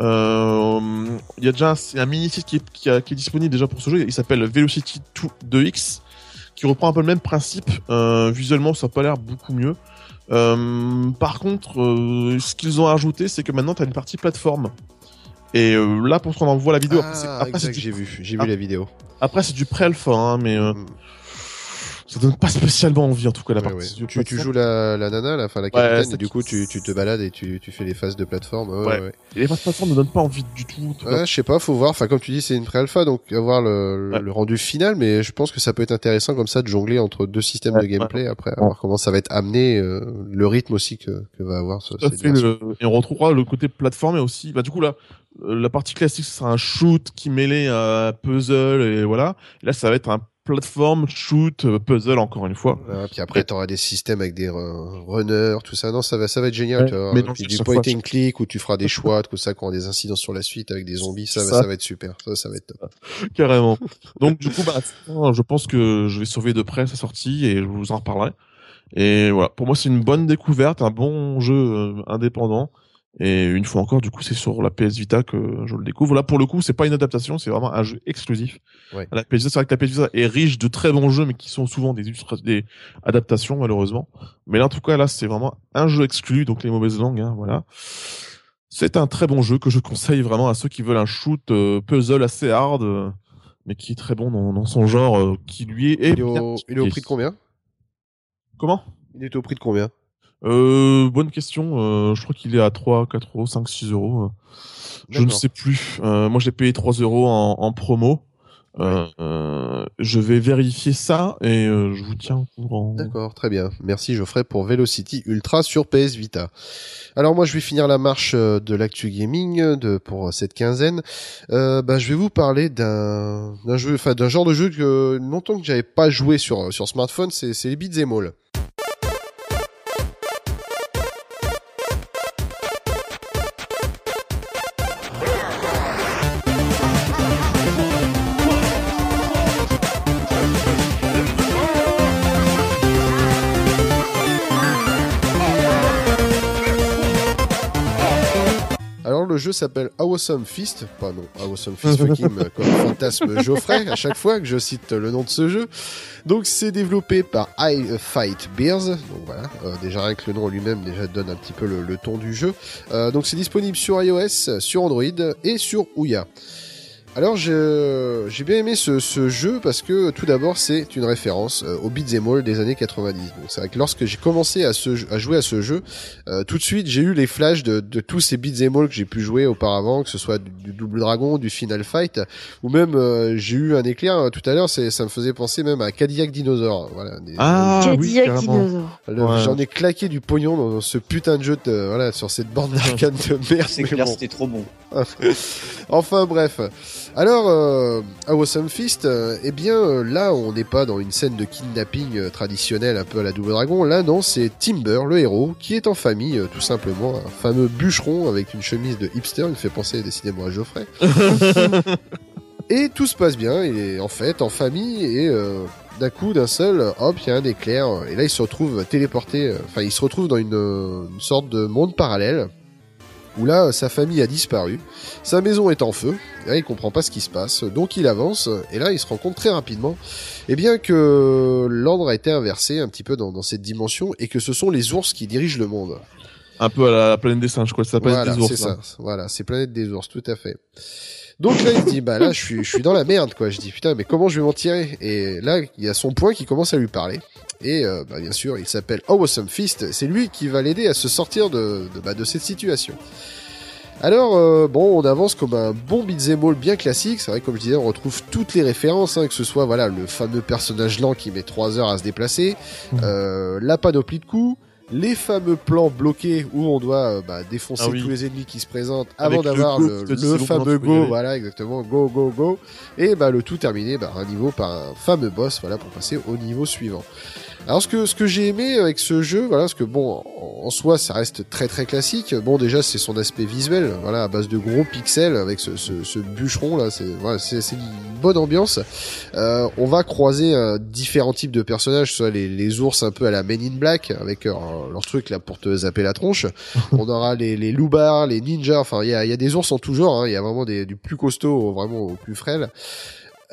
il y a déjà un, un mini site qui est, qui, est, disponible déjà pour ce jeu. Il s'appelle Velocity 2X, qui reprend un peu le même principe. Euh, visuellement, ça n'a pas l'air beaucoup mieux. Euh, par contre, euh, ce qu'ils ont ajouté, c'est que maintenant, tu as une partie plateforme. Et euh, là, pour ce qu'on en voit la vidéo, ah, après, c'est j'ai vu, j'ai vu la vidéo. Après, c'est du pré-alpha, hein, mais mm ça donne pas spécialement envie en tout cas la partie. Tu, tu, joues la, la nana, la, fin la capitaine, et du coup tu, tu te balades et tu, tu fais les phases de plateforme. Ouais, ouais. Et les phases de plateforme ne donnent pas envie du tout. Ouais, je sais pas, faut voir. Enfin comme tu dis, c'est une pré-alpha, donc avoir le, le, rendu final, mais je pense que ça peut être intéressant comme ça de jongler entre deux systèmes de gameplay après, voir comment ça va être amené, euh, le rythme aussi que, que va avoir. Ce, et on retrouvera le côté plateforme et aussi, bah du coup là, euh, la partie classique ce sera un shoot qui mêlait à puzzle et voilà. Et là ça va être un plateforme, shoot, euh, puzzle encore une fois. Ah, puis après, tu auras des systèmes avec des runners, tout ça. Non, ça va, ça va être génial. tu vois. Mais du point and click où tu feras des choix, tout ça, quand on a des incidences sur la suite avec des zombies, ça, Va, ça va être super. Ça, ça va être top. Carrément. Donc du coup, bah, je pense que je vais surveiller de près sa sortie et je vous en reparlerai. Et voilà, pour moi, c'est une bonne découverte, un bon jeu euh, indépendant. Et une fois encore, du coup, c'est sur la PS Vita que je le découvre. Là, pour le coup, c'est pas une adaptation, c'est vraiment un jeu exclusif. Ouais. La PS Vita, c'est vrai que la PS Vita est riche de très bons jeux, mais qui sont souvent des, des adaptations, malheureusement. Mais là, en tout cas, là, c'est vraiment un jeu exclu, donc les mauvaises langues, hein, voilà. C'est un très bon jeu que je conseille vraiment à ceux qui veulent un shoot euh, puzzle assez hard, euh, mais qui est très bon dans, dans son genre, euh, qui lui est. Il est, au, il est au prix de combien? Comment? Il est au prix de combien? Euh, bonne question. Euh, je crois qu'il est à 3, 4 euros, 5, 6 euros. Je ne sais plus. Euh, moi, j'ai payé 3 euros en, en promo. Euh, je vais vérifier ça et euh, je vous tiens au courant. D'accord, très bien. Merci Geoffrey pour Velocity Ultra sur PS Vita. Alors moi je vais finir la marche euh, de l'actu gaming de pour cette quinzaine. Euh, bah, je vais vous parler d'un jeu, enfin d'un genre de jeu que longtemps que j'avais pas joué sur sur smartphone, c'est les beat'em all. jeu s'appelle Awesome Fist, pas non, Awesome Fist fucking comme fantasme Geoffrey à chaque fois que je cite le nom de ce jeu. Donc c'est développé par I Fight Bears, donc voilà, euh, déjà rien que le nom lui-même déjà donne un petit peu le, le ton du jeu. Euh, donc c'est disponible sur iOS, sur Android et sur Ouya. Alors je- j'ai bien aimé ce, ce jeu parce que tout d'abord c'est une référence euh, au beat'em all des années 90. Donc c'est vrai que lorsque j'ai commencé à, ce, jeu- à jouer à ce jeu, euh, tout de suite j'ai eu les flashs de, de tous ces beat'em all que j'ai pu jouer auparavant, que ce soit du, du Double Dragon, du Final Fight, ou même euh, j'ai eu un éclair euh, tout à l'heure, c'est ça me faisait penser même à Cadillac Dinosaur. Voilà. des- Ah oui. Dinosaure. le- Ouais. J'en ai claqué du pognon dans, ce putain de jeu de, voilà sur cette bande d'arcade de merde. C'est clair, bon. c'était trop bon. enfin bref. Alors, euh, à Awesome Fist, euh, eh bien euh, là, on n'est pas dans une scène de kidnapping euh, traditionnelle un peu à la Double Dragon. Là, non, c'est Timber, le héros, qui est en famille, tout simplement, un fameux bûcheron avec une chemise de hipster. Il me fait penser décidément à Geoffrey. et tout se passe bien. Il est en fait en famille et euh, d'un coup, d'un seul, hop, il y a un éclair. Et là, il se retrouve téléporté. Enfin, il se retrouve dans une, une sorte de monde parallèle où là, sa famille a disparu. Sa maison est en feu. Et là, il comprend pas ce qui se passe. Donc, il avance. Et là, il se rend compte très rapidement, eh bien, que l'ordre a été inversé un petit peu dans, dans cette dimension et que ce sont les ours qui dirigent le monde. Un peu à la planète des singes, quoi. C'est la planète Voilà, des ours. c'est ça. Voilà, c'est Planète des ours, tout à fait. Donc là, il se dit, bah là, je suis, je suis dans la merde, quoi. Je dis, putain, mais comment je vais m'en tirer? Et là, il y a son point qui commence à lui parler. Et euh, bah, bien sûr, il s'appelle Awesome Fist. C'est lui qui va l'aider à se sortir de, de, bah, de cette situation. Alors, euh, bon, on avance comme un bon beat'em all bien classique. C'est vrai, comme je disais, on retrouve toutes les références, hein, que ce soit voilà le fameux personnage lent qui met 3 heures à se déplacer, Mhm. euh, la panoplie de coups, les fameux plans bloqués où on doit euh, bah, défoncer Ah oui. tous les ennemis qui se présentent avant le d'avoir go le, fameux go, voilà exactement, go go go, et bah le tout terminé par un niveau par un fameux boss, voilà pour passer au niveau suivant. Alors ce que ce que j'ai aimé avec ce jeu, voilà, parce que bon, en, soi, ça reste très très classique. Bon, déjà c'est son aspect visuel, voilà, à base de gros pixels avec ce, ce, ce bûcheron là, c'est voilà, c'est une bonne ambiance. Euh, on va croiser euh, différents types de personnages, soit les, les ours un peu à la Men in Black avec euh, leur truc là pour te zapper la tronche. on aura les les loupards, les ninjas. Enfin, il y a il y a des ours en tout genre. hein. Il y a vraiment des du plus costaud au vraiment au plus frêle.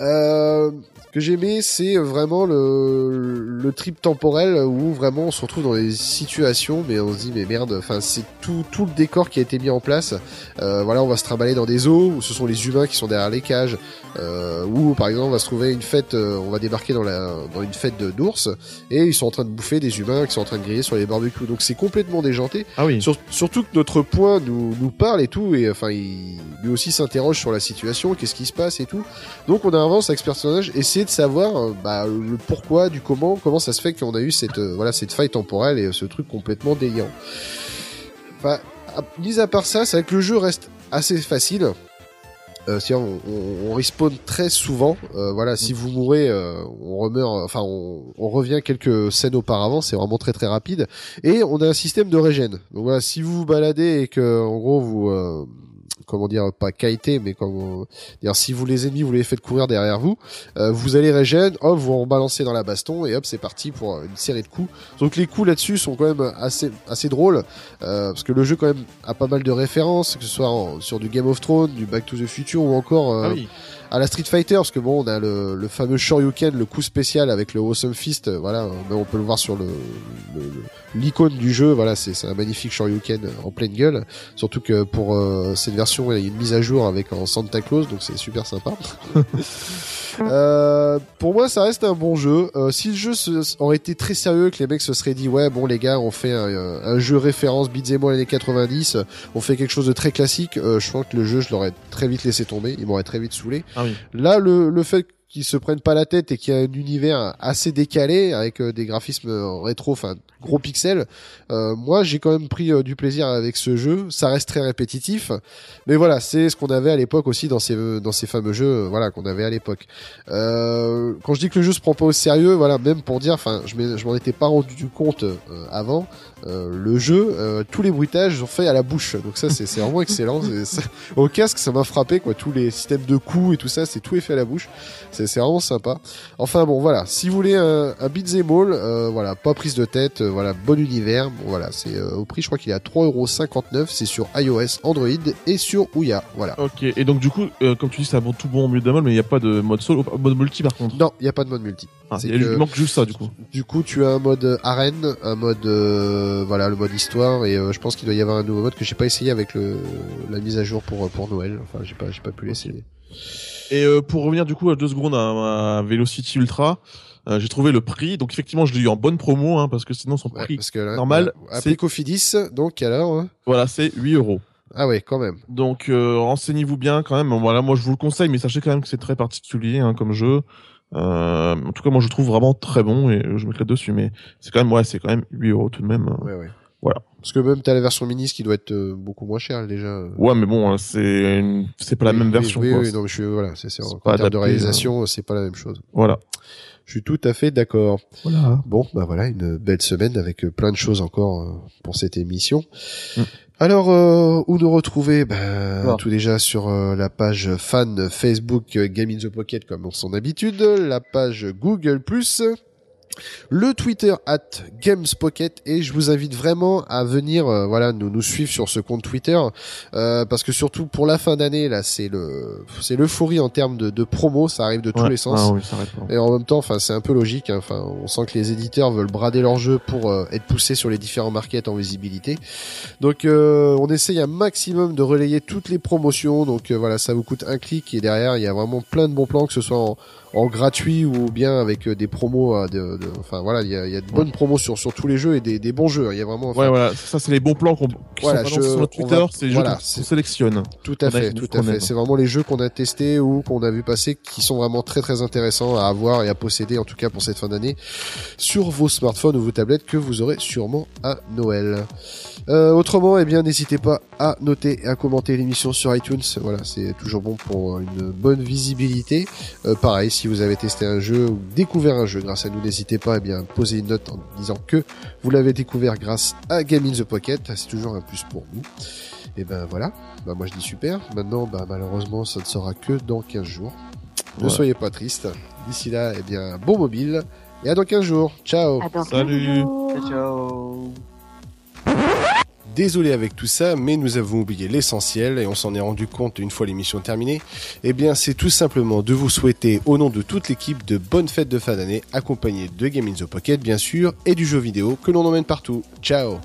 Euh, que j'aimais, c'est vraiment le, le trip temporel où vraiment on se retrouve dans des situations, mais on se dit mais merde, enfin c'est tout, tout le décor qui a été mis en place. Euh, voilà, on va se trimballer dans des eaux où ce sont les humains qui sont derrière les cages, euh, ou par exemple on va se trouver une fête, euh, on va débarquer dans la dans une fête d'ours et ils sont en train de bouffer des humains qui sont en train de griller sur les barbecues. Donc c'est complètement déjanté. Ah oui. Sur- surtout que notre point nous, nous parle et tout, et enfin, il, lui aussi s'interroge sur la situation, qu'est-ce qui se passe et tout. Donc on avance avec ce personnage, essayer de savoir euh, bah, le pourquoi, du comment, comment ça se fait qu'on a eu cette, euh, voilà, cette faille temporelle et ce truc complètement délirant. Enfin, à- mis à part ça, c'est vrai que le jeu reste assez facile. Euh, on, on, on respawn très souvent. Euh, voilà, si vous mourrez, euh, on remeurt. Enfin, on, on revient quelques scènes auparavant. C'est vraiment très très rapide. Et on a un système de régène. Donc voilà, si vous vous baladez et que en gros vous euh, comment dire pas kiter mais comme dire si vous les ennemis vous les faites courir derrière vous, euh, vous allez régène, hop vous en balancez dans la baston et hop c'est parti pour une série de coups. Donc les coups là-dessus sont quand même assez assez drôles euh, parce que le jeu quand même a pas mal de références que ce soit sur du Game of Thrones, du Back to the Future ou encore euh, Ah. À la Street Fighter parce que bon on a le, le fameux Shoryuken le coup spécial avec le Awesome Fist euh, voilà euh, mais on peut le voir sur le l'icône du jeu voilà c'est c'est un magnifique Shoryuken euh, en pleine gueule surtout que pour euh, cette version il y a une mise à jour avec en Santa Claus donc c'est super sympa Euh, pour moi, ça reste un bon jeu. Euh, si le jeu se- aurait été très sérieux, que les mecs se seraient dit, ouais, bon les gars, on fait un, un jeu référence beat'em all années 90, on fait quelque chose de très classique, euh, je pense que le jeu, je l'aurais très vite laissé tomber, il m'aurait très vite saoulé. Ah oui. Là, le, le fait qu'ils se prennent pas la tête et qu'il y a un univers assez décalé avec euh, des graphismes euh, rétro, enfin gros pixels, euh, moi j'ai quand même pris euh, du plaisir avec ce jeu. Ça reste très répétitif, mais voilà, c'est ce qu'on avait à l'époque aussi dans ces dans ces fameux jeux, euh, voilà qu'on avait à l'époque. Euh, quand je dis que le jeu se prend pas au sérieux, voilà, même pour dire, enfin, je m'en étais pas rendu compte euh, avant. euh, le jeu, euh, tous les bruitages sont faits à la bouche, donc ça c'est vraiment excellent. Au casque, ça m'a frappé quoi. Tous les systèmes de coups et tout ça, c'est tout est fait à la bouche. c'est c'est vraiment sympa. Enfin bon, voilà. Si vous voulez un, un beat'em all, euh, voilà, pas prise de tête, euh, voilà, bon univers. Bon, voilà, c'est euh, au prix, je crois qu'il est à 3,59€. C'est sur iOS, Android et sur Ouya. Voilà. Ok, et donc du coup, euh, comme tu dis, c'est un bon tout bon mieux d'un mais il n'y a pas de mode solo, mode multi par contre. Non, il y a pas de mode multi. Ah, il que- manque juste ça du coup. Du coup, tu as un mode arène, un mode euh, voilà, le mode histoire et euh, je pense qu'il doit y avoir un nouveau mode que j'ai pas essayé avec le la mise à jour pour pour Noël. Enfin, j'ai pas j'ai pas pu l'essayer. Et euh, pour revenir du coup à deux secondes à, à Velocity Ultra, euh, j'ai trouvé le prix. Donc effectivement, je l'ai eu en bonne promo, hein, parce que sinon son Ouais, prix, parce que là, normal, voilà, c'est- Après Cofidis, donc alors hein voilà, c'est 8 euros. Ah ouais, quand même. Donc euh, renseignez-vous bien quand même. Voilà, moi je vous le conseille, mais sachez quand même que c'est très particulier hein, comme jeu. Euh, en tout cas, moi je le trouve vraiment très bon et je mettrai dessus. Mais c'est quand même, ouais, c'est quand même 8 euros tout de même. Ouais, ouais. Voilà. Parce que même t'as la version mini, ce qui doit être euh, beaucoup moins cher déjà. Ouais, mais bon, hein, c'est une- c'est pas la même oui, version. Oui, quoi. oui, non, je suis voilà, c'est c'est C'est en termes de adapté, réalisation, c'est pas la même chose. Voilà. Je suis tout à fait d'accord. Voilà. Bon, bah voilà, une belle semaine avec euh, plein de choses encore euh, pour cette émission. Mm. Alors, euh, où nous retrouver? Ben. Tout déjà sur euh, la page fan Facebook Game in the Pocket comme en son habitude, la page Google+, le Twitter at Games Pocket et je vous invite vraiment à venir euh, voilà nous nous suivre sur ce compte Twitter euh, parce que surtout pour la fin d'année là c'est le c'est l'euphorie en termes de, de promo ça arrive de tous Ouais. les sens Ah oui, et en même temps, enfin, c'est un peu logique. hein. Enfin, on sent que les éditeurs veulent brader leur jeu pour euh, être poussés sur les différents markets en visibilité. Donc, euh, on essaye un maximum de relayer toutes les promotions. Donc, voilà, ça vous coûte un clic et derrière, il y a vraiment plein de bons plans, que ce soit en, en gratuit ou bien avec euh, des promos. euh, de, de- enfin, voilà, il y a, y a de bonnes promos sur sur tous les jeux et des, des bons jeux. Il y a vraiment. enfin, Ouais, voilà, ça c'est les bons plans qu'on Voilà, je- sur Twitter, va- c'est les voilà, jeux qu'on sélectionne. Tout à fait, tout à fait. C'est vraiment les jeux qu'on a testés ou qu'on a vu passer qui sont vraiment très très intéressants à avoir et à posséder en tout cas pour cette fin d'année sur vos smartphones ou vos tablettes que vous aurez sûrement à Noël. Euh, autrement, eh bien, n'hésitez pas à noter et à commenter l'émission sur iTunes. Voilà, c'est toujours bon pour une bonne visibilité. Euh, pareil, si vous avez testé un jeu ou découvert un jeu grâce à nous, n'hésitez pas eh bien, à poser une note en disant que vous l'avez découvert grâce à Game in the Pocket. C'est toujours un plus pour nous. Et ben voilà, bah moi je dis super. Maintenant, bah malheureusement, ça ne sera que dans 15 jours. Ne Voilà. soyez pas tristes. D'ici là, eh bien, bon mobile. Et à dans 15 jours. Ciao Salut. 15 jours. Ciao, ciao désolé avec tout ça, mais nous avons oublié l'essentiel et on s'en est rendu compte une fois l'émission terminée. Eh bien, c'est tout simplement de vous souhaiter, au nom de toute l'équipe, de bonnes fêtes de fin d'année, accompagnées de Game in the Pocket, bien sûr, et du jeu vidéo que l'on emmène partout. Ciao!